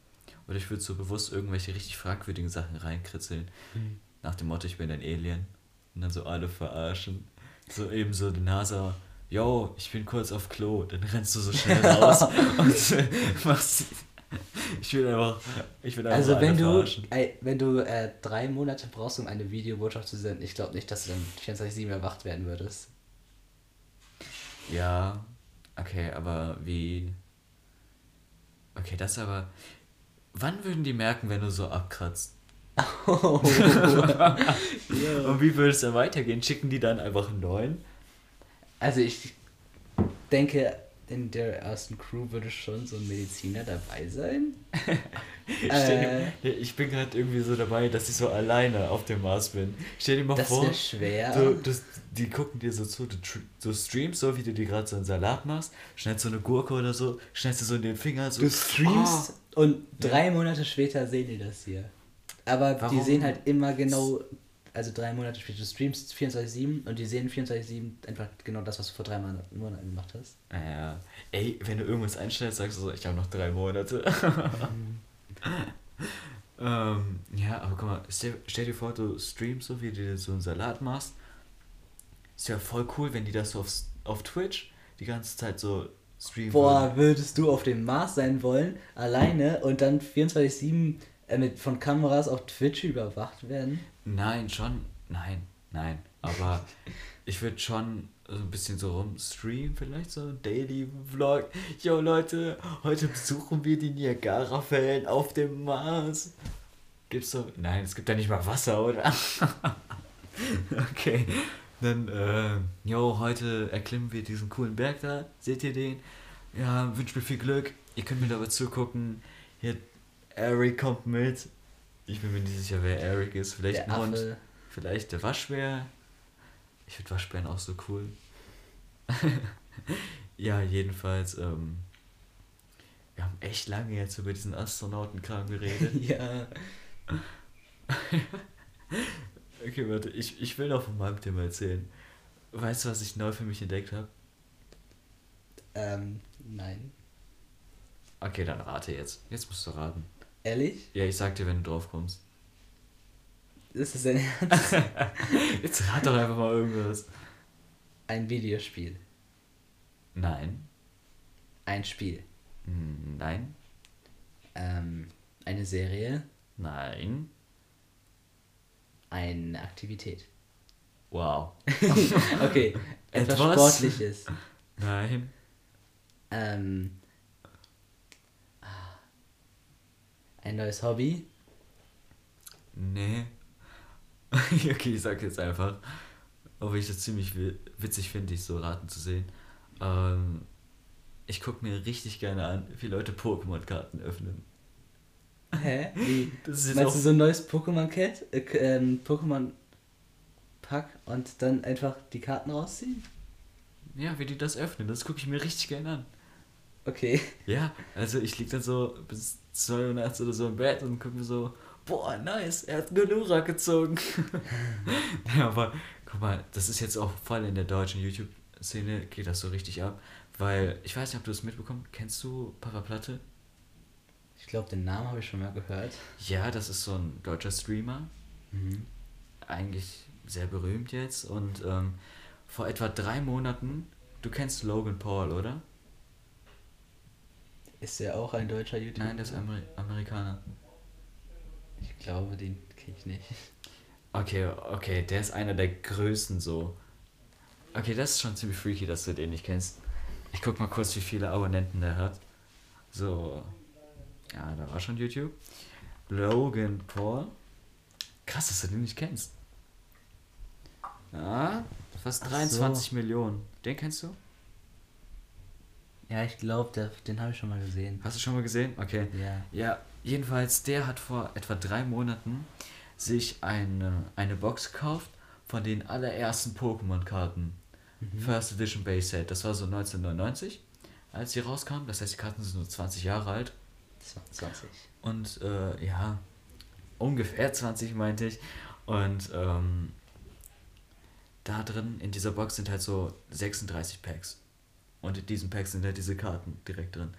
S4: Oder ich würde so bewusst irgendwelche richtig fragwürdigen Sachen reinkritzeln. Nach dem Motto, ich bin ein Alien. Und dann so alle verarschen. So eben so die NASA, yo, ich bin kurz auf Klo. Dann rennst du so schnell raus und machst. Ich will einfach. Ich will einfach
S3: Also wenn du, ey, wenn du äh, drei Monate brauchst, um eine Videobotschaft zu senden, ich glaube nicht, dass du dann 24-7 erwacht werden würdest.
S4: Ja, okay, aber wie. Okay, das aber. Wann würden die merken, wenn du so abkratzt? Und wie würde es dann weitergehen? Schicken die dann einfach einen neuen?
S3: Also ich denke, in der ersten Crew würde schon so ein Mediziner dabei sein.
S4: Stell dir, ich bin gerade irgendwie so dabei, dass ich so alleine auf dem Mars bin. Stell dir mal
S3: Das
S4: vor,
S3: schwer.
S4: du, das, die gucken dir so zu, du, du streamst so, wie du dir gerade so einen Salat machst, schneidest so eine Gurke oder so, schneidest du so in den Finger. So,
S3: Du streamst
S4: Ah,
S3: und drei Monate später sehen die das hier. Aber die
S4: Warum?
S3: sehen halt immer genau, also drei Monate später. Du streamst 24-7 und die sehen 24-7 einfach genau das, was du vor drei Monaten Monaten gemacht hast.
S4: Naja, ey, wenn du irgendwas einstellst, sagst du so, ich habe noch drei Monate. ähm, ja, aber guck mal, stell, stell dir vor, du streamst so, wie du dir so einen Salat machst. Ist ja voll cool, wenn die das so auf, auf Twitch die ganze Zeit so streamen.
S3: Boah, würdest du auf dem Mars sein wollen, alleine und dann 24-7 äh, mit, von Kameras auf Twitch überwacht werden?
S4: Nein, schon. Nein, nein. Aber ich würde schon so ein bisschen so rumstreamen, vielleicht so ein Daily Vlog. Yo Leute, heute besuchen wir die Niagara-Fällen auf dem Mars. Gibt's so. Nein, es gibt da nicht mal Wasser, oder? okay. Dann, äh, yo, heute erklimmen wir diesen coolen Berg da. Seht ihr den? Ja, wünscht mir viel Glück. Ihr könnt mir dabei zugucken. Hier, Eric kommt mit. Ich bin mir nicht sicher, wer Eric ist. Vielleicht
S3: Der
S4: ein Hund.
S3: Affe.
S4: Vielleicht der Waschbär. Ich finde Waschbären auch so cool. ja, jedenfalls, ähm, wir haben echt lange jetzt über diesen Astronautenkram geredet.
S3: Ja.
S4: okay, warte, ich, ich will noch von meinem Thema erzählen. Weißt du, was ich neu für mich entdeckt habe?
S3: Ähm, nein.
S4: Okay, dann rate jetzt. Jetzt musst du raten.
S3: Ehrlich?
S4: Ja, ich sag dir, wenn du drauf kommst.
S3: Ist es denn ernst?
S4: Jetzt rat doch einfach mal irgendwas.
S3: Ein Videospiel.
S4: Nein.
S3: Ein Spiel.
S4: Hm, Nein.
S3: Ähm, eine Serie.
S4: Nein.
S3: Eine Aktivität.
S4: Wow.
S3: Okay, etwas
S4: Etwas?
S3: Sportliches.
S4: Nein.
S3: Ähm, ah, ein neues Hobby.
S4: Nee. okay, ich sag jetzt einfach. Obwohl ich das ziemlich wi- witzig finde, dich so raten zu sehen. Ähm, ich gucke mir richtig gerne an, wie Leute Pokémon-Karten öffnen.
S3: Hä? Wie?
S4: Das ist jetzt
S3: Meinst du so ein neues Pokémon-Cat? Äh, ähm, Pokémon-Pack und dann einfach die Karten rausziehen?
S4: Ja, wie die das öffnen, das gucke ich mir richtig gerne an.
S3: Okay.
S4: Ja, also ich lieg dann so bis 2 Uhr nachts oder so im Bett und guck mir so, boah, nice, er hat einen Glurak gezogen. ja, aber guck mal, das ist jetzt auch voll in der deutschen YouTube-Szene, geht das so richtig ab. Weil, ich weiß nicht, ob du es mitbekommen kennst du Papa Platte?
S3: Ich glaube, den Namen habe ich schon mal gehört.
S4: Ja, das ist so ein deutscher Streamer.
S3: Mhm.
S4: Eigentlich sehr berühmt jetzt. Und ähm, vor etwa drei Monaten, du kennst Logan Paul, oder?
S3: Ist der auch ein deutscher YouTuber?
S4: Nein, der ist Ameri Amerikaner.
S3: Ich glaube, den kenne ich nicht.
S4: Okay, okay, der ist einer der größten so. Okay, das ist schon ziemlich freaky, dass du den nicht kennst. Ich guck mal kurz, wie viele Abonnenten der hat. So. Ja, da war schon YouTube. Logan Paul. Krass, dass du den nicht kennst. Ja, fast
S3: Ach
S4: 23
S3: so.
S4: Millionen. Den kennst du?
S3: Ja, ich glaube, den habe ich schon mal gesehen.
S4: Hast du schon mal gesehen? Okay.
S3: Ja.
S4: Ja, jedenfalls, der hat vor etwa drei Monaten sich eine, eine Box gekauft von den allerersten Pokémon-Karten. First Edition Base Set. Das war so 1999, als die rauskamen. Das heißt, die Karten sind nur 20 Jahre alt.
S3: 20.
S4: Und äh, ja, ungefähr 20 meinte ich. Und ähm, da drin in dieser Box sind halt so 36 Packs. Und in diesen Packs sind halt diese Karten direkt drin.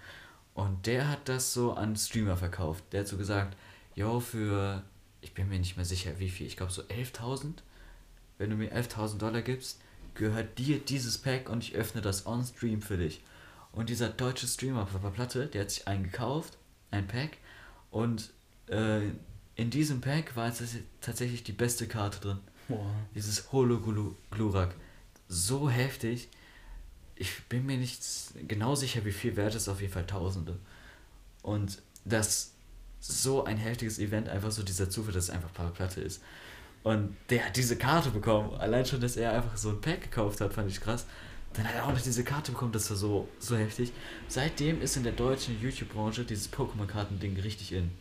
S4: Und der hat das so an Streamer verkauft. Der hat so gesagt, yo, für, ich bin mir nicht mehr sicher wie viel, ich glaube so 11.000. Wenn du mir 11.000 Dollar gibst, gehört dir dieses Pack und ich öffne das on Stream für dich. Und dieser deutsche Streamer Papa Platte, der hat sich einen gekauft, ein Pack. Und äh, in diesem Pack war jetzt tatsächlich die beste Karte drin.
S3: Boah.
S4: Dieses Holo-Glurak. So heftig. Ich bin mir nicht genau sicher, wie viel wert ist, auf jeden Fall Tausende. Und das so ein heftiges Event, einfach so dieser Zufall, dass es einfach Papa Platte ist. Und der hat diese Karte bekommen. Allein schon, dass er einfach so ein Pack gekauft hat, fand ich krass. Dann hat er auch noch diese Karte bekommen, das war so, so heftig. Seitdem ist in der deutschen YouTube-Branche dieses Pokémon-Karten-Ding richtig in.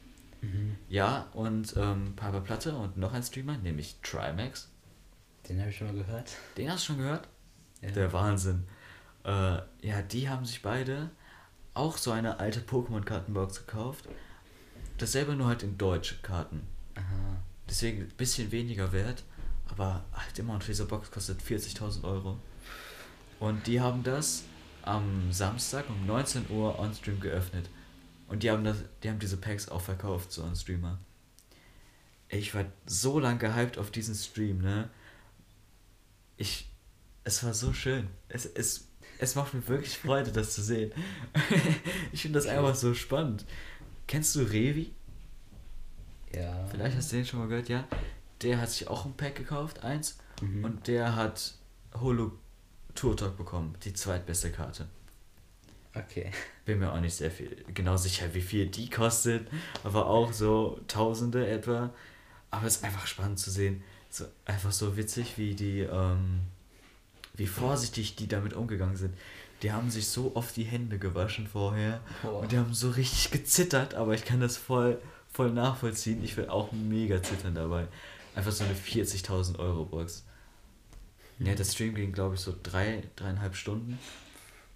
S3: Mhm.
S4: Ja, und ähm, Papa Platte und noch ein Streamer, nämlich Trimax.
S3: Den habe ich schon mal gehört.
S4: Den hast du schon gehört?
S3: Ja.
S4: Der Wahnsinn. Äh, ja, die haben sich beide auch so eine alte Pokémon-Kartenbox gekauft. Dasselbe nur halt in deutsche Karten.
S3: Aha.
S4: Deswegen ein bisschen weniger wert, aber halt immer noch diese Box kostet 40.000 Euro. Und die haben das am Samstag um 19 Uhr on Stream geöffnet. Und die haben das, die haben diese Packs auch verkauft, so an Streamer. Ich war so lang gehypt auf diesen Stream, ne? Ich, es war so schön. Es, es, es macht mir wirklich Freude, das zu sehen. ich finde das einfach so spannend. Kennst du Revi?
S3: Ja.
S4: Vielleicht hast du den schon mal gehört, ja. Der hat sich auch ein Pack gekauft, eins.
S3: Mhm.
S4: Und der hat Holo Tour Talk bekommen, die zweitbeste Karte.
S3: Okay.
S4: Bin mir auch nicht sehr viel genau sicher, wie viel die kostet, aber auch so Tausende etwa. Aber es ist einfach spannend zu sehen. So, einfach so witzig, wie die, ähm, wie vorsichtig die damit umgegangen sind. Die haben sich so oft die Hände gewaschen vorher
S3: Boah.
S4: und die haben so richtig gezittert, aber ich kann das voll, voll nachvollziehen. Ich will auch mega zittern dabei. Einfach so eine 40.000 Euro Box. Ja, der Stream ging, glaube ich, so drei, dreieinhalb Stunden.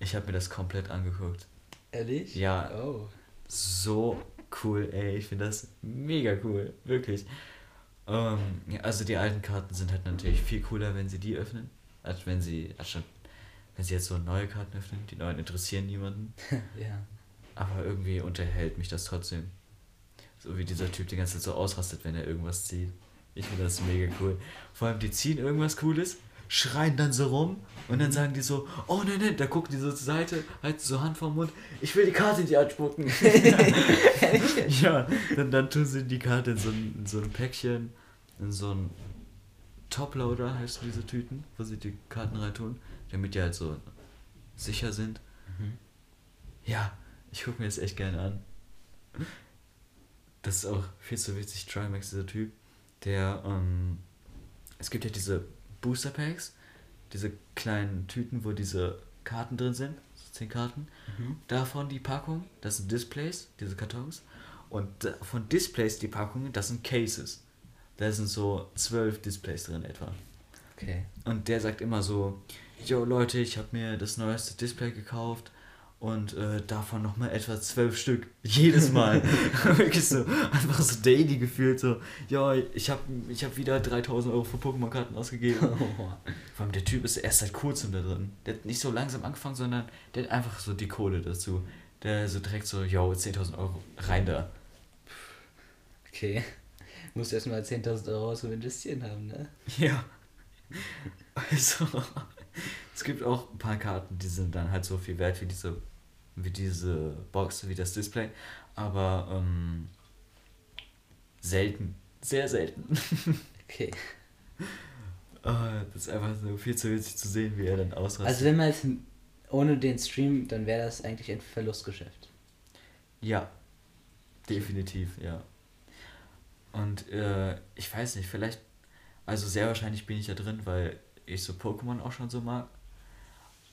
S4: Ich habe mir das komplett angeguckt.
S3: Ehrlich?
S4: Ja.
S3: Oh.
S4: So cool, ey. Ich finde das mega cool. Wirklich. Ähm, also die alten Karten sind halt natürlich viel cooler, wenn sie die öffnen, als wenn sie, als schon, wenn sie jetzt so neue Karten öffnen. Die neuen interessieren niemanden.
S3: ja.
S4: Aber irgendwie unterhält mich das trotzdem. So wie dieser Typ die ganze Zeit so ausrastet, wenn er irgendwas zieht. Ich finde das mega cool. Vor allem, die ziehen irgendwas Cooles, schreien dann so rum und dann sagen die so, oh nein, nein, da gucken die so zur Seite, halten so Hand vorm Mund, ich will die Karte in die anspucken. ja, dann, dann tun sie die Karte in so ein, in so ein Päckchen, in so ein Toploader heißen diese Tüten, wo sie die Karten reintun, damit die halt so sicher sind.
S3: Mhm.
S4: Ja, ich gucke mir das echt gerne an. Das ist auch viel zu witzig, Trimax, dieser Typ, der, ähm, es gibt ja diese Booster Packs, diese kleinen Tüten, wo diese Karten drin sind, so 10 Karten.
S3: Mhm.
S4: Davon die Packung, das sind Displays, diese Kartons. Und da- von Displays die Packungen, das sind Cases. Da sind so 12 Displays drin etwa.
S3: Okay.
S4: Und der sagt immer so, yo Leute, ich habe mir das neueste Display gekauft und äh, davon nochmal etwa zwölf Stück. Jedes Mal. Wirklich so, einfach so daily gefühlt so, ja, ich habe ich hab wieder 3000 Euro für Pokémon-Karten ausgegeben. Vor allem der Typ ist erst seit kurzem da drin. Der hat nicht so langsam angefangen, sondern der hat einfach so die Kohle dazu. Der so direkt so, yo, 10.000 Euro, rein da.
S3: Okay. Musst erstmal 10.000 Euro zum Investieren haben, ne?
S4: Ja. Also, es gibt auch ein paar Karten, die sind dann halt so viel wert wie diese, wie diese Box, wie das Display. Aber ähm, selten. Sehr selten.
S3: Okay.
S4: Ah, das ist einfach so viel zu witzig zu sehen, wie er dann ausrastet.
S3: Also wenn man jetzt ohne den Stream, dann wäre das eigentlich ein Verlustgeschäft.
S4: Ja, definitiv, ja. Und äh, ich weiß nicht, vielleicht, also sehr wahrscheinlich bin ich da drin, weil ich so Pokémon auch schon so mag.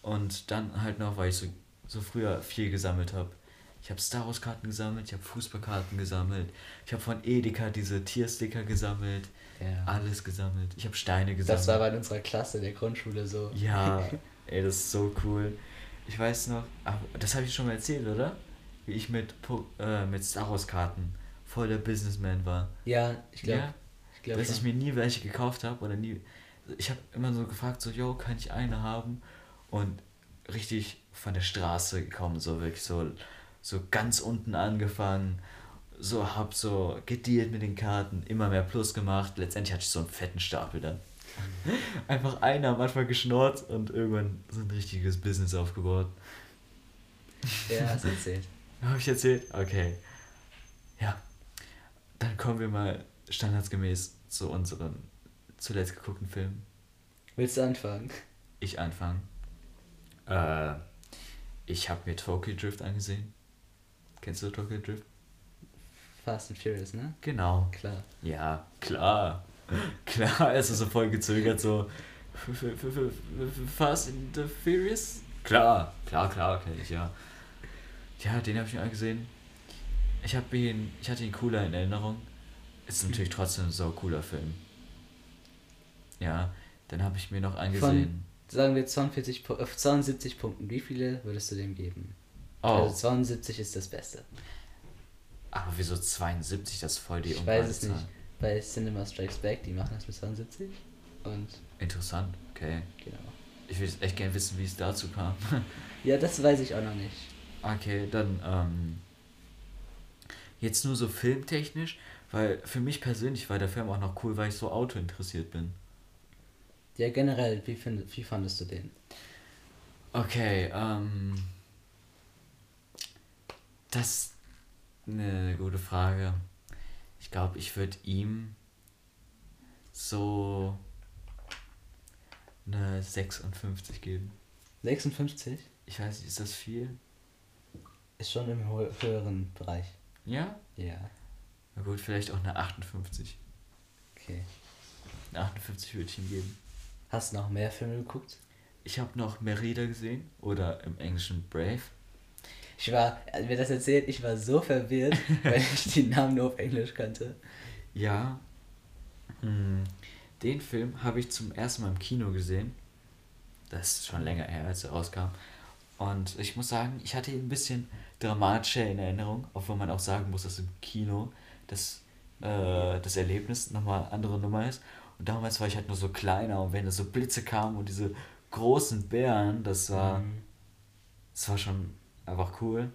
S4: Und dann halt noch, weil ich so, so früher viel gesammelt habe. Ich habe Star Wars Karten gesammelt, ich habe Fußballkarten gesammelt, ich habe von Edeka diese Tiersticker gesammelt,
S3: Ja.
S4: alles gesammelt. Ich habe Steine gesammelt.
S3: Das war bei unserer Klasse der Grundschule so.
S4: Ja, ey, das ist so cool. Ich weiß noch, aber das habe ich schon mal erzählt, oder? Wie ich mit, Po- äh, mit Star Wars Karten voll der Businessman war.
S3: Ja, ich glaube.
S4: Ja,
S3: ich glaube
S4: dass ich mir nie welche gekauft habe oder nie. Ich habe immer so gefragt, so, yo, kann ich eine haben? Und richtig von der Straße gekommen, so wirklich so, so ganz unten angefangen. So hab so gedealt mit den Karten, immer mehr Plus gemacht. Letztendlich hatte ich so einen fetten Stapel dann. Einfach einer am Anfang geschnurrt und irgendwann so ein richtiges Business aufgebaut.
S3: Ja, hast erzählt.
S4: Habe ich erzählt? Okay. Dann kommen wir mal standardsgemäß zu unseren zuletzt geguckten Filmen.
S3: Willst du anfangen?
S4: Ich anfangen. Äh, ich habe mir Tokyo Drift angesehen. Kennst du Tokyo Drift?
S3: Fast and Furious, ne?
S4: Genau.
S3: Klar.
S4: Ja, klar. Klar, er ist so voll gezögert, so. Fast and the Furious? Klar, klar, klar, kenn ich, ja. Ja, den habe ich mir angesehen. Ich habe ihn, ich hatte ihn cooler in Erinnerung. Ist natürlich trotzdem ein so cooler Film. Ja, dann habe ich mir noch angesehen.
S3: Sagen wir 42, Pu- auf 72 Punkten. Wie viele würdest du dem geben?
S4: oh,
S3: Also 72 ist das Beste.
S4: aber wieso 72? Das ist voll die
S3: Ich weiß es
S4: Zahl.
S3: nicht. Bei Cinema Strikes Back, die machen das mit 72. Und
S4: Interessant, okay.
S3: genau.
S4: Ich will echt gerne wissen, wie es dazu kam.
S3: Ja, das weiß ich auch noch nicht.
S4: Okay, dann ähm, jetzt nur so filmtechnisch, weil für mich persönlich war der Film auch noch cool, weil ich so Auto interessiert bin.
S3: Ja, generell, wie, find, wie fandest du den?
S4: Okay, ähm, das ist eine gute Frage. Ich glaube, ich würde ihm so eine 56 geben.
S3: 56
S4: Ich weiß nicht, ist das viel?
S3: ist schon im hö- höheren Bereich.
S4: Ja?
S3: Ja,
S4: Na gut, vielleicht auch eine 58.
S3: okay.
S4: Eine 58 würde ich ihm geben.
S3: Hast du noch mehr Filme geguckt?
S4: Ich habe noch Merida gesehen oder im Englischen Brave.
S3: Ich war, als mir das erzählt, ich war so verwirrt, weil ich die Namen nur auf Englisch kannte.
S4: Ja. Hm, Den Film habe ich zum ersten Mal im Kino gesehen. Das ist schon länger her, als er rauskam. Und ich muss sagen, ich hatte ihn ein bisschen dramatischer in Erinnerung, wenn man auch sagen muss, dass im Kino das, äh, das Erlebnis nochmal eine andere Nummer ist. Und damals war ich halt nur so kleiner und wenn da so Blitze kamen und diese großen Bären, das war,
S3: Mhm.
S4: das war schon einfach cool.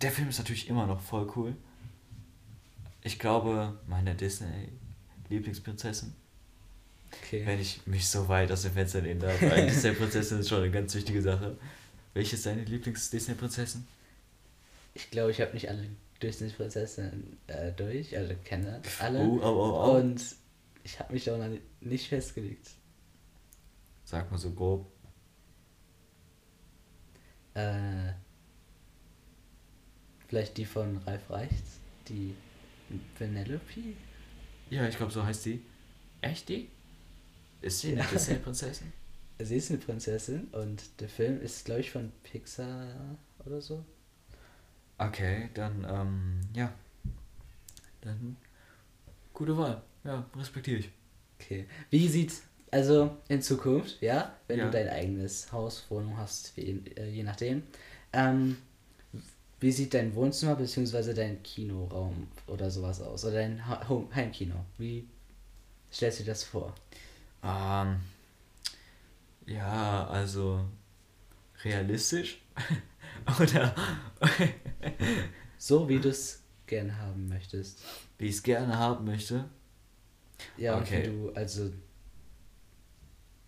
S4: Der Film ist natürlich immer noch voll cool. Ich glaube, meine Disney-Lieblingsprinzessin,
S3: Okay.
S4: wenn ich mich so weit aus dem Fenster lehnen darf, weil Disney-Prinzessin ist schon eine ganz wichtige Sache. Welche ist deine Lieblings-Disney-Prinzessin?
S3: Ich glaube, ich habe nicht alle Disney-Prinzessinnen äh, durch, also kenne alle.
S4: Oh, oh, oh, oh.
S3: Und ich habe mich auch noch nicht festgelegt.
S4: Sag mal so grob.
S3: Äh, vielleicht die von Ralf Reichts, die Penelope?
S4: Ja, ich glaube, so heißt die. Echt die? Ist sie eine
S3: Ja.
S4: Disney-Prinzessin?
S3: Sie ist eine Prinzessin und der Film ist, glaube ich, von Pixar oder so.
S4: Okay, dann, ähm, ja. Dann, gute Wahl. Ja, respektiere ich.
S3: Okay. Wie sieht's also in Zukunft, ja, wenn
S4: Ja.
S3: du dein eigenes Haus, Wohnung hast, wie, äh, je nachdem, Ähm, wie sieht dein Wohnzimmer bzw. dein Kinoraum oder sowas aus? Oder dein Ha- Home Heimkino? Wie stellst du dir das vor?
S4: Ähm, ja, also realistisch? Oder
S3: So, wie du es gerne haben möchtest.
S4: wie ich es gerne haben möchte?
S3: Ja,
S4: Okay.
S3: du, also,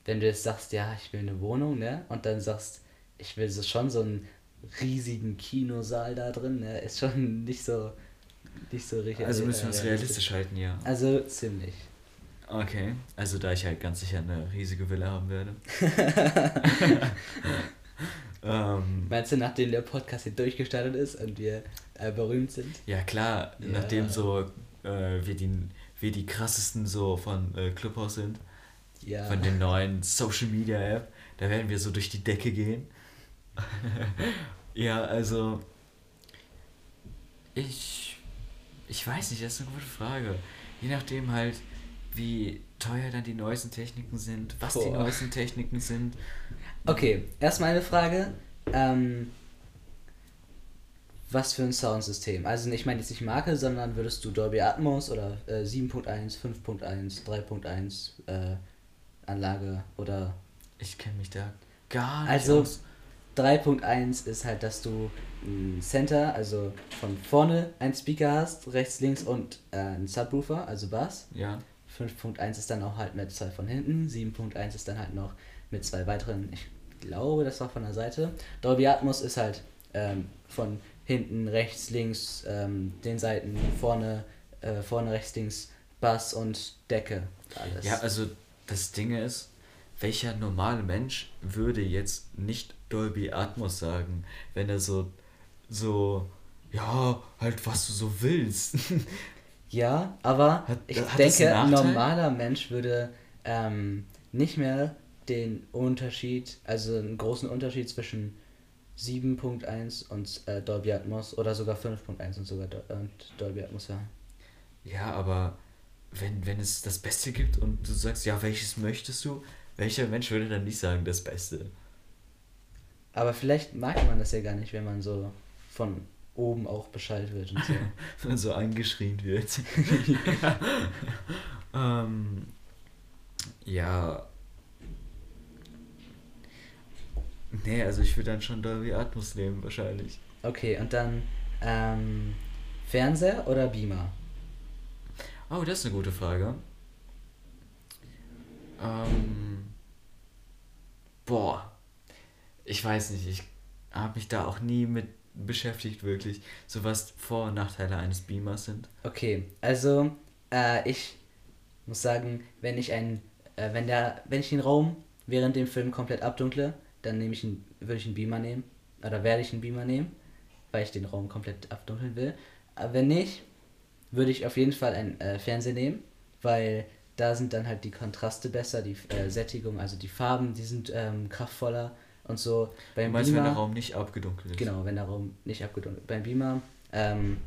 S3: wenn du jetzt sagst, ja, ich will eine Wohnung, ne? Und dann sagst, ich will so schon so einen riesigen Kinosaal da drin, ne? Ist schon nicht so, nicht so richtig.
S4: Also müssen wir
S3: äh,
S4: uns realistisch halten, ja.
S3: Also ziemlich.
S4: Okay, also da ich halt ganz sicher eine riesige Villa haben werde. ähm,
S3: Meinst du, nachdem der Podcast hier durchgestartet ist und wir äh, berühmt sind?
S4: ja klar,
S3: Ja.
S4: nachdem so äh, wir, die, wir die krassesten so von äh, Clubhouse sind,
S3: Ja.
S4: von den neuen Social Media App, da werden wir so durch die Decke gehen. ja, also ich ich weiß nicht, das ist eine gute Frage. Je nachdem halt, wie teuer dann die neuesten Techniken sind, was die
S3: Boah.
S4: neuesten Techniken sind.
S3: Okay, erstmal eine Frage. Ähm, was für ein Soundsystem? Also ich meine jetzt nicht Marke, sondern würdest du Dolby Atmos oder äh, 7.1, 5.1, 3.1 äh, Anlage oder
S4: Ich kenne mich da gar nicht
S3: Also-
S4: aus.
S3: 3.1 ist halt, dass du ein Center, also von vorne ein Speaker hast, rechts, links und äh, ein Subwoofer, also Bass.
S4: Ja.
S3: 5.1 ist dann auch halt mit zwei von hinten, 7.1 ist dann halt noch mit zwei weiteren, ich glaube, das war von der Seite. Dolby Atmos ist halt ähm, von hinten, rechts, links, ähm, den Seiten, vorne, äh, vorne, rechts, links, Bass und Decke, alles.
S4: Ja, also das Ding ist, welcher normale Mensch würde jetzt nicht Dolby Atmos sagen, wenn er so, so, ja, halt was du so willst.
S3: Ja, aber
S4: Hat-
S3: ich
S4: hat
S3: denke, ein normaler Mensch würde ähm, nicht mehr den Unterschied, also einen großen Unterschied zwischen 7.1 und äh, Dolby Atmos oder sogar 5.1 und sogar Do und Dolby Atmos hören.
S4: ja, aber wenn, wenn es das Beste gibt und du sagst, ja, welches möchtest du, welcher Mensch würde dann nicht sagen, das Beste?
S3: Aber vielleicht mag man das ja gar nicht, wenn man so von oben auch beschallt wird und so.
S4: Wenn so angeschrien wird. ähm, ja. Nee, also ich würde dann schon Dolby Atmos nehmen, wahrscheinlich.
S3: Okay, und dann ähm, Fernseher oder Beamer?
S4: Oh, das ist eine gute Frage. Ähm, boah. Ich weiß nicht, ich habe mich da auch nie mit beschäftigt, wirklich. So was Vor- und Nachteile eines Beamers sind.
S3: Okay, also äh, ich muss sagen, wenn ich ein, äh, wenn der, wenn ich den Raum während dem Film komplett abdunkle, dann nehme ich einen, würde ich einen Beamer nehmen oder werde ich einen Beamer nehmen, weil ich den Raum komplett abdunkeln will. Aber wenn nicht, würde ich auf jeden Fall einen äh, Fernseher nehmen, weil da sind dann halt die Kontraste besser, die äh, Sättigung, also die Farben, die sind ähm, kraftvoller und so.
S4: Du
S3: Beim
S4: meinst, wenn
S3: Beamer,
S4: der Raum nicht abgedunkelt ist?
S3: Genau, wenn der Raum nicht abgedunkelt Beim Beamer, ähm,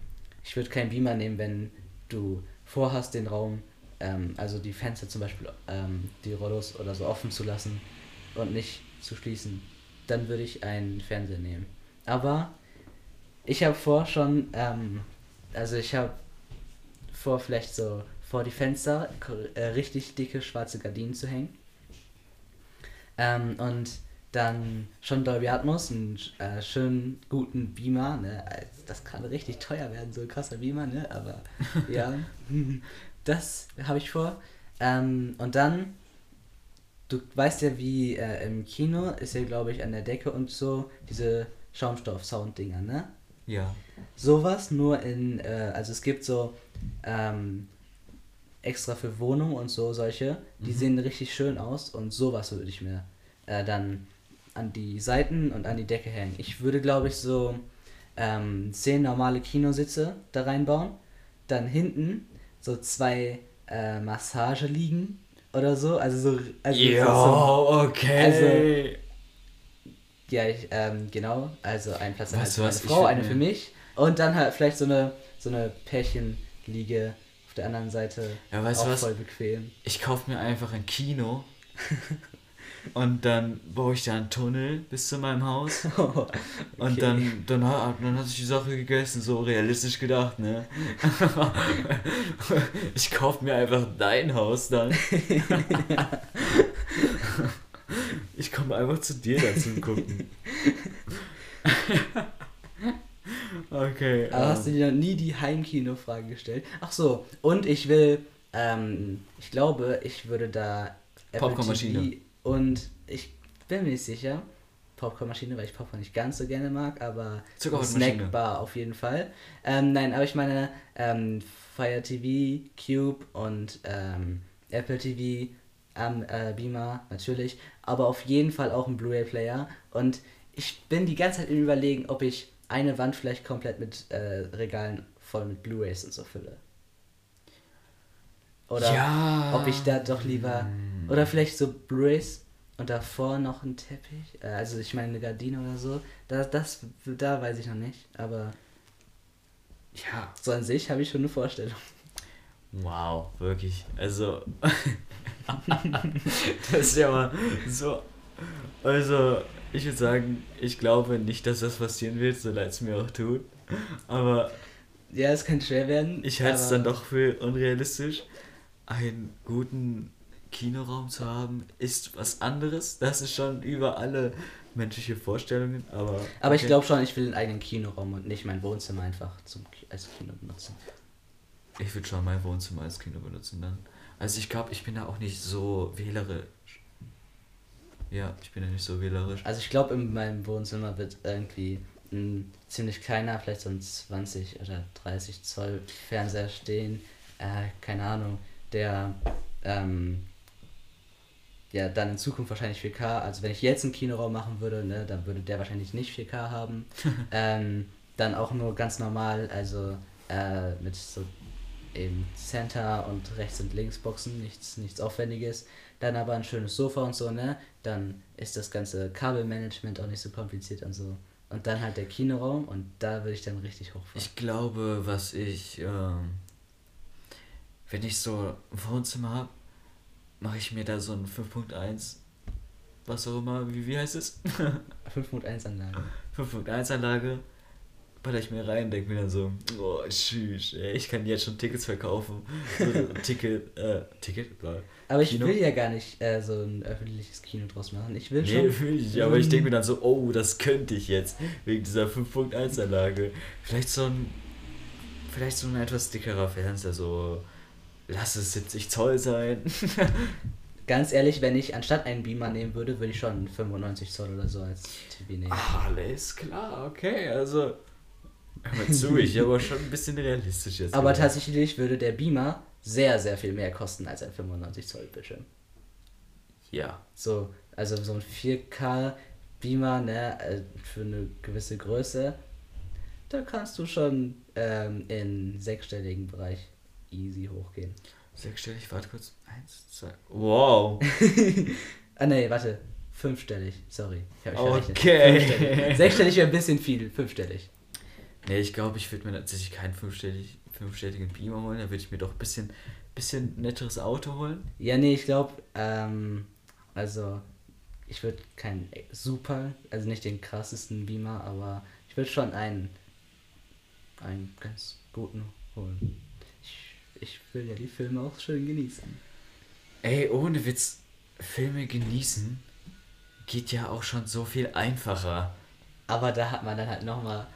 S3: ich würde keinen Beamer nehmen, wenn du vorhast, den Raum, ähm, also die Fenster zum Beispiel, ähm, die Rollos oder so offen zu lassen und nicht zu schließen. Dann würde ich einen Fernseher nehmen. Aber ich habe vor schon, ähm, also ich habe vor vielleicht so vor die Fenster äh, richtig dicke schwarze Gardinen zu hängen. Ähm, und dann schon Dolby Atmos, einen äh, schönen guten Beamer, ne? Also Das kann richtig teuer werden, so ein krasser Beamer, ne? Aber ja, das habe ich vor. Ähm, und dann, du weißt ja, wie äh, im Kino ist ja, glaube ich, an der Decke und so diese Schaumstoff-Sound-Dinger, ne?
S4: Ja.
S3: Sowas nur in, äh, also es gibt so ähm, extra für Wohnungen und so solche, die
S4: Mhm.
S3: sehen richtig schön aus und sowas würde ich mir äh, dann an die Seiten und an die Decke hängen. Ich würde, glaube ich, so ähm, zehn normale Kinositze da reinbauen, dann hinten so zwei äh, Massageliegen oder so, also so, also so,
S4: Jo, okay.
S3: ja, ich, ähm, genau. Also ein Platz halt
S4: Weißt
S3: für meine Frau, eine für mich. Und dann halt vielleicht so eine, so eine Pärchenliege auf der anderen Seite.
S4: Ja, weißt du was?
S3: voll bequem.
S4: ich kaufe mir einfach ein Kino Und dann baue ich da einen Tunnel bis zu meinem Haus. Und
S3: Okay.
S4: dann, dann, ha- dann hatte ich die Sache gegessen, so realistisch gedacht, ne? ich kauf mir einfach dein Haus dann. ich komme einfach zu dir dann zum Gucken. okay.
S3: Aber hast du
S4: ähm,
S3: dir noch nie die Heimkino-Frage gestellt? Ach so, und ich will, ähm, ich glaube, ich würde da
S4: Popcornmaschine.
S3: Und ich bin mir nicht sicher, Popcornmaschine, weil ich Popcorn nicht ganz so gerne mag, aber. Snackbar auf jeden Fall. Ähm, nein, aber ich meine ähm, Fire TV, Cube und ähm, Apple TV, am äh, Beamer natürlich, aber auf jeden Fall auch ein Blu-ray-Player und ich bin die ganze Zeit im Überlegen, ob ich eine Wand vielleicht komplett mit äh, Regalen voll mit Blu-rays und so fülle. Oder
S4: Ja.
S3: ob ich da doch lieber. Oder vielleicht so Blu-rays und davor noch ein Teppich. Äh, also ich meine eine Gardine oder so. Da, das, da weiß ich noch nicht. Aber
S4: Ja.
S3: so an sich habe ich schon eine Vorstellung.
S4: Wow, wirklich. Also. das ist ja mal so. Also, ich würde sagen, ich glaube nicht, dass das passieren wird, so leid es mir auch tut. Aber
S3: Ja, es könnte schwer werden.
S4: ich halte es dann doch für unrealistisch. Einen guten Kinoraum zu haben, ist was anderes. Das ist schon über alle menschliche Vorstellungen. Aber,
S3: Aber ich glaube schon, ich will einen eigenen Kinoraum und nicht mein Wohnzimmer einfach zum, als Kino benutzen.
S4: Ich würde schon mein Wohnzimmer als Kino benutzen dann. Also ich glaube, ich bin da auch nicht so wählerisch. Ja, ich bin da nicht so wählerisch.
S3: Also ich glaube, in meinem Wohnzimmer wird irgendwie ein ziemlich kleiner, vielleicht so ein 20 oder 30 Zoll Fernseher stehen. Äh, keine Ahnung. Der ähm, ja dann in Zukunft wahrscheinlich 4K. Also wenn ich jetzt einen Kinoraum machen würde, ne, dann würde der wahrscheinlich nicht 4K haben. ähm, dann auch nur ganz normal, also äh, mit so eben Center und rechts und links Boxen, nichts, nichts Aufwendiges. Dann aber ein schönes Sofa und so, ne? Dann ist das ganze Kabelmanagement auch nicht so kompliziert und so. Und dann halt der Kinoraum und da würde ich dann richtig hochfahren.
S4: Ich glaube, was ich, ähm, wenn ich so ein Wohnzimmer habe, mache ich mir da so ein 5.1, was auch immer, wie, wie heißt es?
S3: 5.1 Anlage.
S4: 5.1 Anlage, baller ich mir rein, denke mir dann so, oh, tschüss, ey, ich kann jetzt schon Tickets verkaufen. So, Ticket, äh, Ticket, lol.
S3: Aber ich
S4: Kino?
S3: will ja gar nicht äh, so ein öffentliches Kino draus machen. Ich will
S4: Nee,
S3: schon.
S4: will ich, aber ich denke mir dann so, oh, das könnte ich jetzt, wegen dieser 5.1 Anlage. Vielleicht so ein, vielleicht so ein etwas dickerer Fernseher, so, lass es 70 Zoll sein.
S3: Ganz ehrlich, wenn ich anstatt einen Beamer nehmen würde, würde ich schon 95 Zoll oder so als TV nehmen.
S4: Alles klar, okay, also, hör mal zu, ich aber schon ein bisschen realistisch jetzt.
S3: Aber
S4: gedacht.
S3: tatsächlich würde der Beamer sehr, sehr viel mehr kosten als ein 95 Zoll Bildschirm.
S4: Ja,
S3: So, also so ein 4K Beamer, ne, äh, für eine gewisse Größe, da kannst du schon ähm, in sechsstelligen Bereich easy hochgehen.
S4: sechsstellig, warte kurz, eins, zwei, wow.
S3: Ah ne, warte, fünfstellig, sorry.
S4: Okay.
S3: Fünfstellig. Sechsstellig wäre ein bisschen viel, fünfstellig.
S4: Nee, ich glaube, ich würde mir tatsächlich keinen fünfstellig, fünfstelligen Beamer holen, da würde ich mir doch ein bisschen, bisschen netteres Auto holen.
S3: Ja, nee, ich glaube, ähm, also ich würde keinen super, also nicht den krassesten Beamer, aber ich würde schon einen, einen ganz guten holen. Ich, will ja die Filme auch schön genießen.
S4: Ey, ohne Witz, Filme genießen geht ja auch schon so viel einfacher.
S3: Aber da hat man dann halt nochmal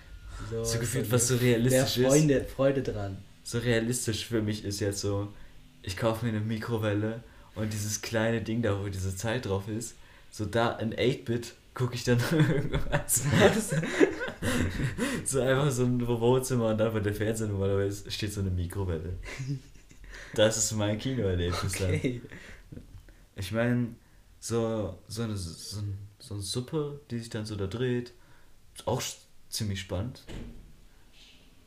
S3: so,
S4: So gefühlt,
S3: eine-
S4: was so realistisch
S3: mehr
S4: ist.
S3: Freunde, Freude dran.
S4: So realistisch für mich ist jetzt so, ich kaufe mir eine Mikrowelle und dieses kleine Ding da, wo diese Zeit drauf ist, so da in 8-Bit gucke ich dann irgendwas. so einfach so ein Wohnzimmer und dann bei der Fernseher normalerweise steht so eine Mikrowelle. Das ist mein Kinoerlebnis dann.
S3: Okay.
S4: Ich meine, so, so, eine, so, so eine Suppe, die sich dann so da dreht, ist auch ziemlich spannend.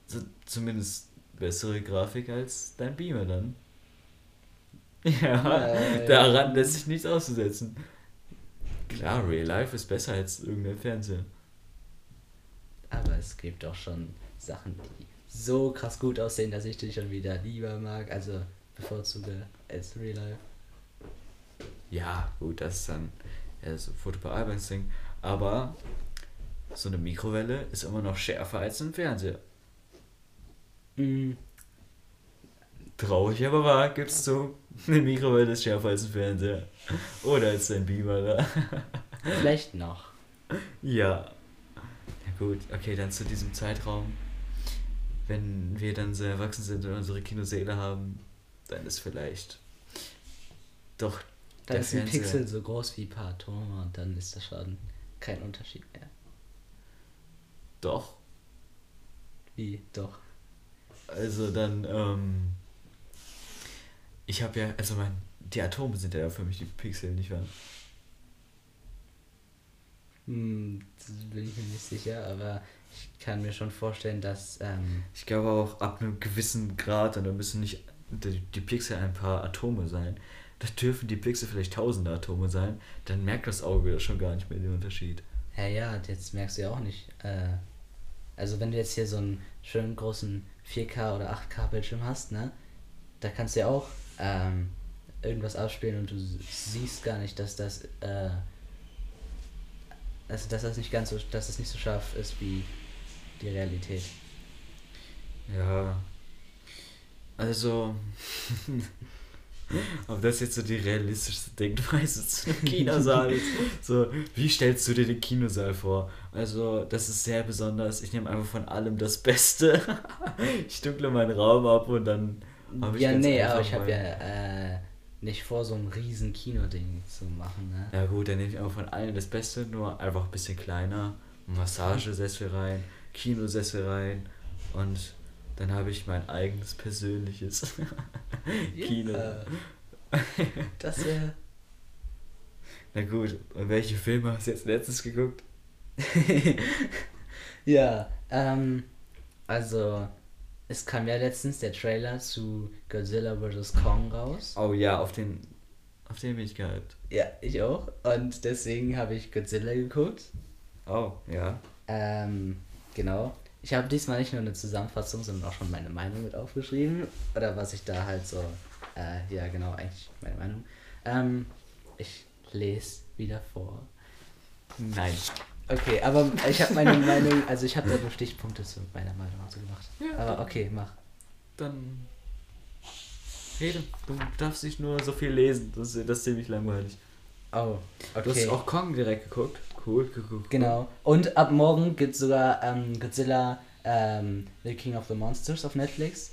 S4: So, zumindest bessere Grafik als dein Beamer dann. Ja,
S3: Äh,
S4: daran lässt sich nichts auszusetzen. Klar, Real Life ist besser als irgendein Fernseher.
S3: Aber es gibt auch schon Sachen, die so krass gut aussehen, dass ich die schon wieder lieber mag. Also bevorzuge als Real Life.
S4: Ja, gut, das ist dann ja, so Fotobearbeitungsding. Aber so eine Mikrowelle ist immer noch schärfer als ein Fernseher.
S3: Mm,
S4: Traurig, aber wahr, gibt's zu. Eine Mikrowelle ist schärfer als ein Fernseher. Oder als ein Beamer da.
S3: vielleicht noch.
S4: Ja. Gut, okay, dann zu diesem Zeitraum. Wenn wir dann sehr erwachsen sind und unsere Kinosäle haben, dann ist vielleicht doch
S3: Da
S4: der
S3: ist ein
S4: Fernseher-
S3: Pixel so groß wie ein paar Atome und dann ist das schon kein Unterschied mehr.
S4: Doch.
S3: Wie? Doch.
S4: Also dann, ähm. Ich habe ja, also mein, die Atome sind ja für mich die Pixel, nicht wahr?
S3: Hm, das bin ich mir nicht sicher, aber ich kann mir schon vorstellen, dass. Ähm,
S4: Ich glaube auch ab einem gewissen Grad, und da müssen nicht die, die Pixel ein paar Atome sein. Da dürfen die Pixel vielleicht tausende Atome sein. Dann merkt das Auge schon gar nicht mehr den Unterschied.
S3: ja, ja, jetzt merkst du ja auch nicht. Äh, also, wenn du jetzt hier so einen schönen großen 4K oder 8K-Bildschirm hast, ne? Da kannst du ja auch ähm, irgendwas abspielen und du siehst gar nicht, dass das. Äh, also, dass das nicht ganz so. dass es nicht so scharf ist wie die Realität.
S4: Ja. Also. Ob das jetzt so die realistischste Denkweise zu einem Kinosaal ist. So, wie stellst du dir den Kinosaal vor? Also, das ist sehr besonders. Ich nehme einfach von allem das Beste. ich dunkle meinen Raum ab und dann habe ich
S3: ja, nee, aber ich habe ja äh, nicht vor, so ein riesen Kinoding zu machen, ne?
S4: Ja gut, dann nehme ich einfach von allem das Beste, nur einfach ein bisschen kleiner. Massagesessel rein, Kinosessel rein und dann habe ich mein eigenes persönliches Kino.
S3: Ja. Das wäre.
S4: Na gut, und welche Filme hast du jetzt letztens geguckt?
S3: ja, ähm, also, es kam ja letztens der Trailer zu Godzilla vs. Kong raus.
S4: Oh ja, auf den auf den bin ich gehypt.
S3: Ja, ich auch. Und deswegen habe ich Godzilla geguckt.
S4: Oh, ja.
S3: Ähm, genau. Ich habe diesmal nicht nur eine Zusammenfassung, sondern auch schon meine Meinung mit aufgeschrieben. Oder was ich da halt so. Äh, ja, genau, eigentlich meine Meinung. Ähm, ich lese wieder vor.
S4: Nein.
S3: Okay, aber ich habe meine Meinung, also ich habe da nur Stichpunkte zu meiner Meinung so gemacht.
S4: Ja,
S3: aber okay, mach.
S4: Dann rede. Du darfst nicht nur so viel lesen, das, ist- das ist ziemlich langweilig.
S3: Oh,
S4: Du
S3: okay.
S4: hast auch Kong direkt geguckt. Cool, cool, cool.
S3: Genau. Und ab morgen gibt es sogar ähm, Godzilla ähm, The King of the Monsters auf Netflix.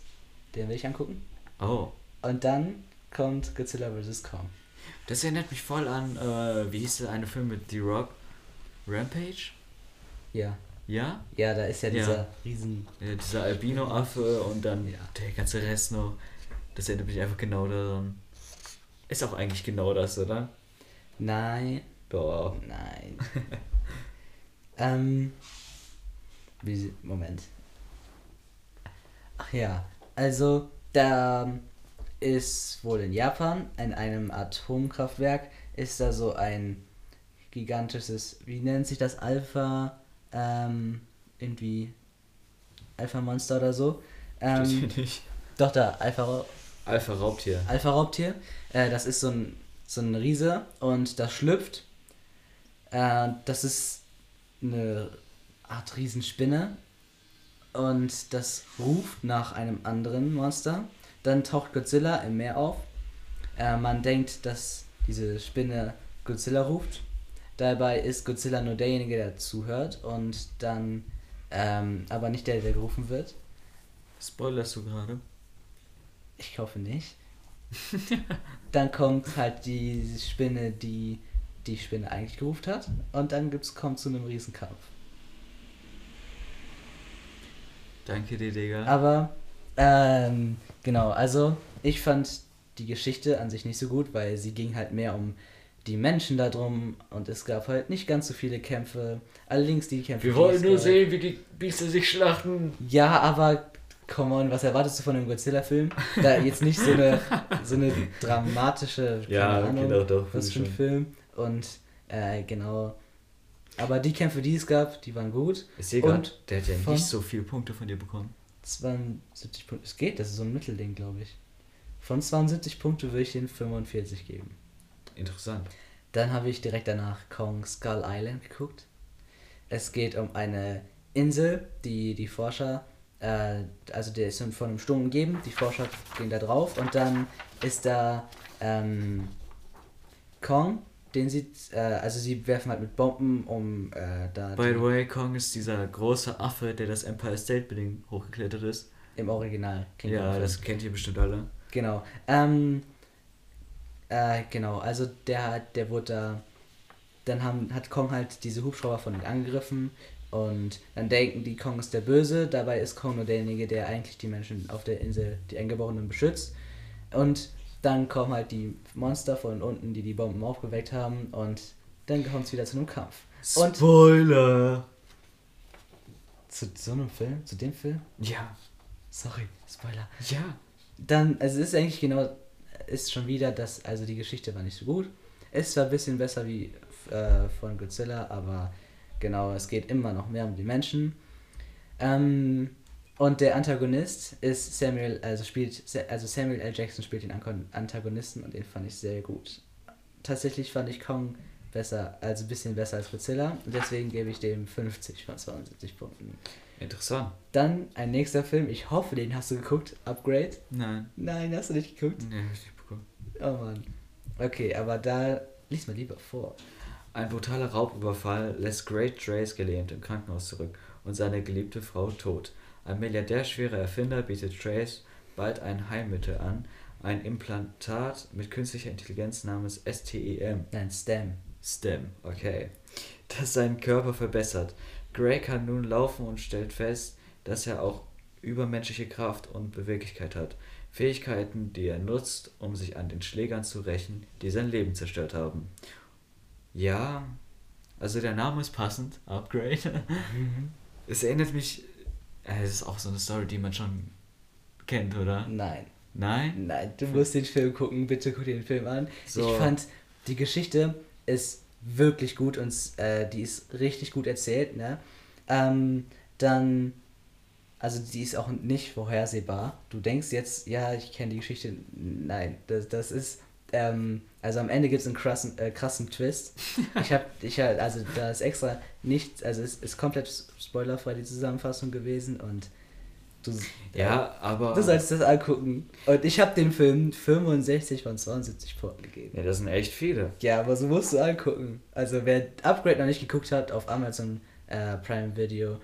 S3: Den will ich angucken.
S4: Oh.
S3: Und dann kommt Godzilla vs. Kong.
S4: Das erinnert mich voll an, äh, wie hieß der eine Film mit The Rock? Rampage?
S3: Ja.
S4: Ja?
S3: Ja, da ist ja
S4: Ja.
S3: dieser riesen.
S4: ja dieser Albino-Affe und dann
S3: Ja.
S4: der ganze Rest noch. Das erinnert mich einfach genau daran. Ist auch eigentlich genau das, oder?
S3: Nein.
S4: Doch.
S3: Nein. ähm. Wie, Moment. Ach ja, also da ist wohl in Japan in einem Atomkraftwerk ist da so ein gigantisches, wie nennt sich das Alpha, ähm, irgendwie Alpha Monster oder so. Ähm,
S4: nicht.
S3: doch da Alpha
S4: Alpha Raubtier.
S3: Alpha Raubtier. Äh, das ist so ein, so ein Riese und das schlüpft. Äh, das ist eine Art Riesenspinne. Und das ruft nach einem anderen Monster. Dann taucht Godzilla im Meer auf. Äh, man denkt, dass diese Spinne Godzilla ruft. Dabei ist Godzilla nur derjenige, der zuhört und dann ähm, aber nicht der, der gerufen wird.
S4: Spoilerst du gerade?
S3: Ich hoffe nicht. dann kommt halt die Spinne, die die Spinne eigentlich gerufen hat. Und dann gibt's, kommt zu einem Riesenkampf.
S4: Danke dir, Digga.
S3: Aber, ähm, genau, also ich fand die Geschichte an sich nicht so gut, weil sie ging halt mehr um die Menschen da drum und es gab halt nicht ganz so viele Kämpfe. Allerdings die Kämpfe.
S4: Wir wollen nur
S3: gab-
S4: sehen, wie die Biester sich schlachten.
S3: Ja, aber come on, was erwartest du von einem Godzilla-Film? Da jetzt nicht so eine, so eine dramatische,
S4: Ja,
S3: Ahnung,
S4: genau, doch,
S3: was für ein. Film. Und äh, genau. Aber die Kämpfe, die es gab, die waren gut.
S4: Gerade,
S3: Und
S4: der hat ja nicht so viele Punkte von dir bekommen.
S3: 72 Punkte. Es geht, das ist so ein Mittelding, glaube ich. Von 72 Punkte würde ich den 45 geben.
S4: Interessant.
S3: Dann habe ich direkt danach Kong Skull Island geguckt. Es geht um eine Insel, die die Forscher, äh, also der ist von einem Sturm umgeben, die Forscher gehen da drauf und dann ist da ähm, Kong, den sie, äh, also sie werfen halt mit Bomben um äh, da
S4: By the way, Kong ist dieser große Affe, der das Empire State Building hochgeklettert ist.
S3: im Original.
S4: Ja, das kennt ihr bestimmt alle.
S3: Genau. Ähm, äh, genau, also der hat, der wurde da, dann haben, hat Kong halt diese Hubschrauber von ihnen angegriffen und dann denken die, Kong ist der Böse, dabei ist Kong nur derjenige, der eigentlich die Menschen auf der Insel, die Eingeborenen beschützt und dann kommen halt die Monster von unten, die die Bomben aufgeweckt haben und dann kommt es wieder zu einem Kampf. Und
S4: Spoiler!
S3: zu so einem Film, zu dem Film?
S4: Ja.
S3: Sorry, Spoiler.
S4: Ja.
S3: Dann, also es ist eigentlich genau, ist schon wieder das, also die Geschichte war nicht so gut. Es war ein bisschen besser wie äh, von Godzilla, aber genau, es geht immer noch mehr um die Menschen. Ähm, und der Antagonist ist Samuel, also spielt, also Samuel L. Jackson spielt den Antagonisten und den fand ich sehr gut. Tatsächlich fand ich Kong besser, also ein bisschen besser als Godzilla und deswegen gebe ich dem 50 von 72 Punkten.
S4: Interessant.
S3: Dann ein nächster Film, ich hoffe, den hast du geguckt, Upgrade.
S4: Nein.
S3: Nein, hast du nicht geguckt?
S4: Nee, hab ich nicht bekommen.
S3: Oh Mann. Okay, aber da lies mal lieber vor.
S4: Ein brutaler Raubüberfall lässt Great Trace gelähmt im Krankenhaus zurück und seine geliebte Frau tot. Ein milliardärschwerer Erfinder bietet Trace bald ein Heilmittel an, ein Implantat mit künstlicher Intelligenz namens STEM.
S3: Nein, Stem.
S4: STEM, okay. Das seinen Körper verbessert. Gray kann nun laufen und stellt fest, dass er auch übermenschliche Kraft und Beweglichkeit hat. Fähigkeiten, die er nutzt, um sich an den Schlägern zu rächen, die sein Leben zerstört haben. Ja, also der Name ist passend, Upgrade. es erinnert mich, äh, es ist auch so eine Story, die man schon kennt, oder?
S3: Nein.
S4: Nein?
S3: Nein, du musst den Film gucken. Bitte guck dir den Film an.
S4: So.
S3: Ich fand, die Geschichte ist wirklich gut und äh, die ist richtig gut erzählt, ne? Ähm, dann, also die ist auch nicht vorhersehbar. Du denkst jetzt, ja, ich kenne die Geschichte. Nein, das, das ist, ähm, also am Ende gibt es einen krassen, äh, krassen Twist. Ich habe, ich hab, also da ist extra nichts, also es ist komplett spoilerfrei die Zusammenfassung gewesen und du,
S4: Ja, aber.
S3: Du sollst das angucken. Und ich habe dem Film 65 von 72 Punkten gegeben.
S4: ja, das sind echt viele.
S3: Ja, aber so musst du angucken. Also wer Upgrade noch nicht geguckt hat, auf Amazon äh, Prime Video,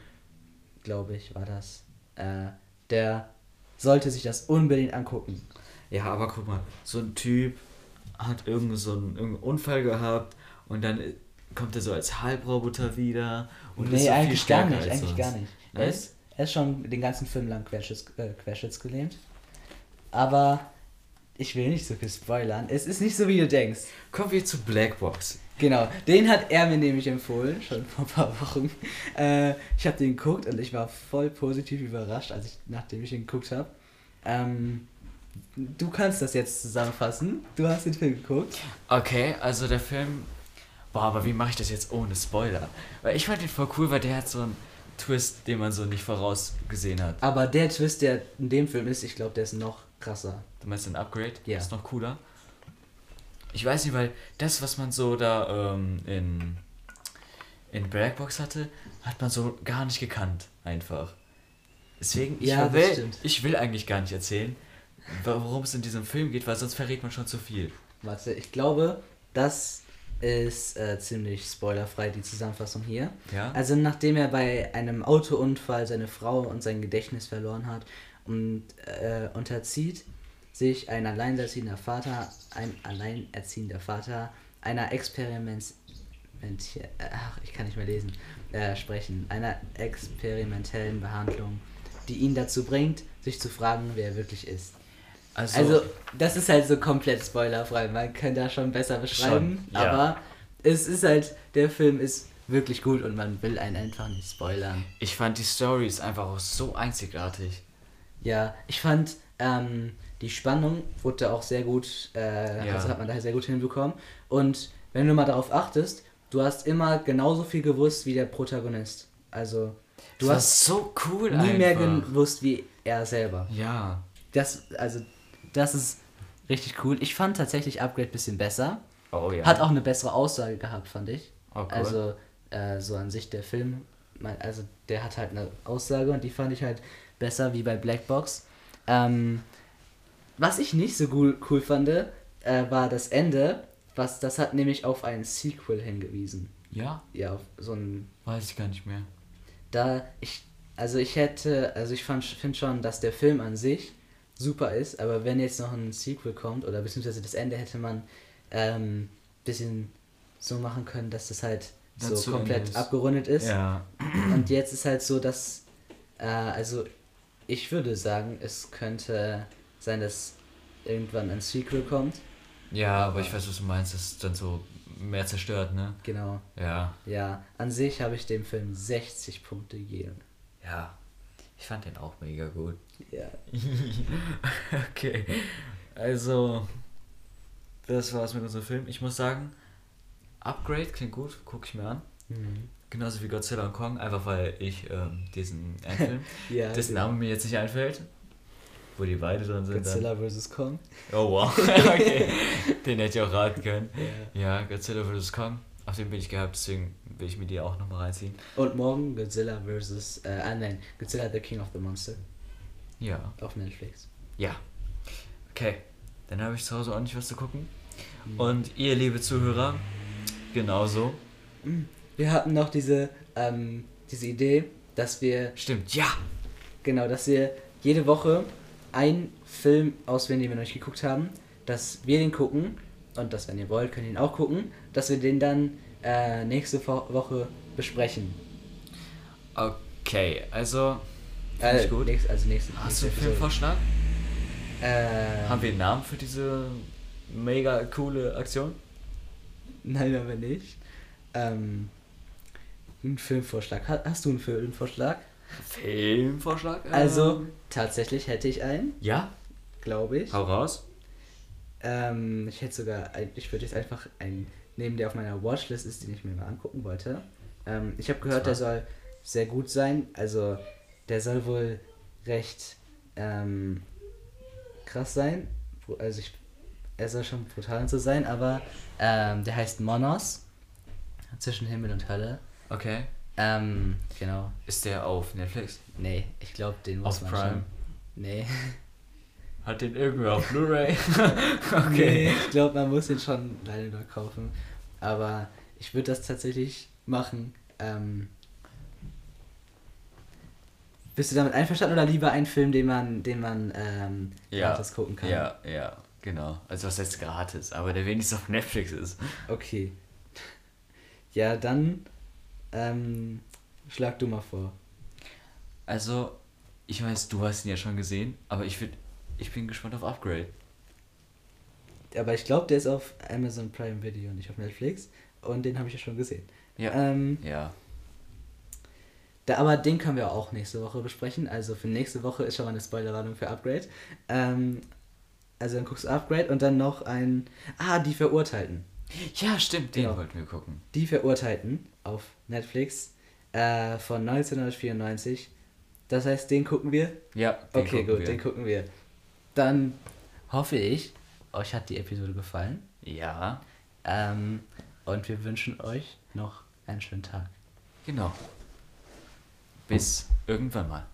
S3: glaube ich, war das, äh, der sollte sich das unbedingt angucken.
S4: Ja, aber guck mal, so ein Typ hat irgend so einen, irgendeinen Unfall gehabt und dann äh, kommt er so als Halbroboter wieder und ist
S3: nee,
S4: so viel
S3: eigentlich gar nicht,
S4: als
S3: eigentlich
S4: sonst.
S3: gar nicht.
S4: Nein?
S3: ist, er ist schon den ganzen Film lang querschitts, äh, querschnittsgelähmt. Aber ich will nicht so viel spoilern. Es ist nicht so, wie du denkst.
S4: Kommen wir zu Blackbox.
S3: Genau, den hat er mir nämlich empfohlen, schon vor ein paar Wochen. Äh, ich habe den geguckt und ich war voll positiv überrascht, als ich, nachdem ich ihn geguckt habe. Ähm, du kannst das jetzt zusammenfassen. Du hast den Film geguckt.
S4: Okay, also der Film. Boah, aber wie mache ich das jetzt ohne Spoiler? Weil ich fand ihn voll cool, weil der hat so einen Twist, den man so nicht vorausgesehen hat.
S3: Aber der Twist, der in dem Film ist, ich glaube, der ist noch krasser.
S4: Du meinst ein Upgrade?
S3: Ja.
S4: Ist noch cooler. Ich weiß nicht, weil das, was man so da ähm, in, in Blackbox hatte, hat man so gar nicht gekannt, einfach. Deswegen, ich,
S3: Ja,
S4: will, ich will eigentlich gar nicht erzählen, worum es in diesem Film geht, weil sonst verrät man schon zu viel.
S3: Warte, ich glaube, das ist äh, ziemlich spoilerfrei, die Zusammenfassung hier.
S4: Ja?
S3: Also nachdem er bei einem Autounfall seine Frau und sein Gedächtnis verloren hat und äh, unterzieht sich ein alleinerziehender Vater, ein alleinerziehender Vater einer Experiments ach, ich kann nicht mehr lesen, äh, sprechen, einer experimentellen Behandlung, die ihn dazu bringt, sich zu fragen, wer er wirklich ist.
S4: Also,
S3: Also, das ist halt so komplett spoilerfrei. Man kann da schon besser beschreiben.
S4: Schon, ja.
S3: Aber es ist halt, der Film ist wirklich gut und man will einen einfach nicht spoilern.
S4: ich fand die Story ist einfach auch so einzigartig.
S3: Ja, ich fand, ähm, die Spannung wurde da auch sehr gut, äh,
S4: Ja.
S3: also hat man da sehr gut hinbekommen. Und wenn du mal darauf achtest, du hast immer genauso viel gewusst wie der Protagonist. Also, du
S4: das
S3: hast
S4: so cool
S3: nie
S4: einfach.
S3: mehr gewusst wie er selber.
S4: Ja.
S3: Das, also, das ist richtig cool. Ich fand tatsächlich Upgrade ein bisschen besser.
S4: Oh ja.
S3: Hat auch eine bessere Aussage gehabt, fand ich.
S4: Oh, cool.
S3: Also, äh, so an sich der Film, also der hat halt eine Aussage und die fand ich halt besser wie bei Black Box. Ähm, was ich nicht so cool, cool fand, äh, war das Ende. Was, das hat nämlich auf ein Sequel hingewiesen.
S4: Ja?
S3: Ja, auf so ein
S4: Weiß ich gar nicht mehr.
S3: da ich also ich hätte also ich fand finde schon dass der Film an sich super ist aber wenn jetzt noch ein Sequel kommt oder beziehungsweise das Ende hätte man ähm, bisschen so machen können dass das halt so komplett
S4: ist.
S3: abgerundet ist
S4: Ja.
S3: und jetzt ist halt so dass äh, also ich würde sagen es könnte sein dass irgendwann ein Sequel kommt
S4: Ja, aber ich weiß, was du meinst, das ist dann so mehr zerstört, ne?
S3: genau
S4: Ja.
S3: ja an sich habe ich dem Film 60 Punkte gegeben
S4: Ja. Ich fand den auch mega gut.
S3: Ja
S4: okay. Also, das war's mit unserem Film. Ich muss sagen, Upgrade klingt gut, gucke ich mir an.
S3: mhm.
S4: Genauso wie Godzilla und Kong, einfach weil ich ähm, diesen Film,
S3: ja
S4: dessen Name mir jetzt nicht einfällt, wo die beide drin sind.
S3: Godzilla vs. Kong.
S4: Oh wow, okay. Den hätte ich auch raten können.
S3: Ja.
S4: Ja, Godzilla vs. Kong, auf den bin ich gehabt, deswegen will ich mir die auch nochmal reinziehen.
S3: Und morgen Godzilla vs. Äh, ah, nein, Godzilla the King of the Monster
S4: Ja,
S3: auf Netflix.
S4: ja. Okay, dann habe ich zu Hause auch nicht was zu gucken.
S3: Mhm.
S4: Und ihr, liebe Zuhörer, genauso.
S3: Wir hatten noch diese, ähm, diese Idee, dass wir,
S4: Stimmt, ja!
S3: genau, dass wir jede Woche einen Film auswählen, den wir noch nicht geguckt haben, dass wir den gucken und dass, wenn ihr wollt, könnt ihr ihn auch gucken, dass wir den dann äh, nächste Wo Woche besprechen.
S4: Okay, also. Find
S3: Äh,
S4: ich gut.
S3: Nächst, also nächste,
S4: Hast du einen. Filmvorschlag?
S3: Äh,
S4: Haben wir einen Namen für diese mega coole Aktion?
S3: Nein, aber nicht. Ähm, ein Filmvorschlag. Ha- Hast du einen Filmvorschlag?
S4: Filmvorschlag?
S3: Also,
S4: Ähm,
S3: tatsächlich hätte ich einen,
S4: Ja?
S3: glaube ich.
S4: Hau raus.
S3: Ähm, ich hätte sogar, ich würde jetzt einfach einen nehmen, der auf meiner Watchlist ist, den ich mir mal angucken wollte. Ähm, ich habe gehört, der soll sehr gut sein. Also, der soll wohl recht ähm, krass sein. Also, ich, er soll schon brutal und so sein, aber ähm, der heißt Monos. Zwischen Himmel und Hölle.
S4: Okay.
S3: Ähm, genau.
S4: Ist der auf Netflix?
S3: Nee, ich glaube, den muss
S4: Auf
S3: man
S4: Prime?
S3: schon. Nee.
S4: Hat den irgendwer auf Blu-ray?
S3: Nee, ich glaube, man muss ihn schon leider nur kaufen. Aber ich würde das tatsächlich machen. Ähm, bist du damit einverstanden oder lieber einen Film, den man, den man ähm, gratis gucken kann?
S4: Ja, ja, genau. Also was heißt gratis, aber der wenigstens auf Netflix ist.
S3: Okay. Ja, dann ähm, schlag du mal vor.
S4: Also, ich weiß, du hast ihn ja schon gesehen, aber ich würd, ich bin gespannt auf Upgrade.
S3: Aber ich glaube, der ist auf Amazon Prime Video und nicht auf Netflix. Und den habe ich ja schon gesehen.
S4: Ja.
S3: Ähm,
S4: Ja.
S3: Da, aber den können wir auch nächste Woche besprechen. Also für nächste Woche ist schon mal eine Spoilerwarnung für Upgrade. Ähm, also dann guckst du Upgrade und dann noch ein. Ah, die Verurteilten.
S4: Ja, stimmt, den
S3: Genau.
S4: wollten wir gucken.
S3: Die Verurteilten auf Netflix äh, von 1994. Das heißt, den gucken wir.
S4: Ja, den
S3: okay, gut,
S4: wir.
S3: den gucken wir. Dann hoffe ich, euch hat die Episode gefallen.
S4: Ja,
S3: Ähm, und wir wünschen euch noch einen schönen Tag.
S4: genau. Bis irgendwann mal.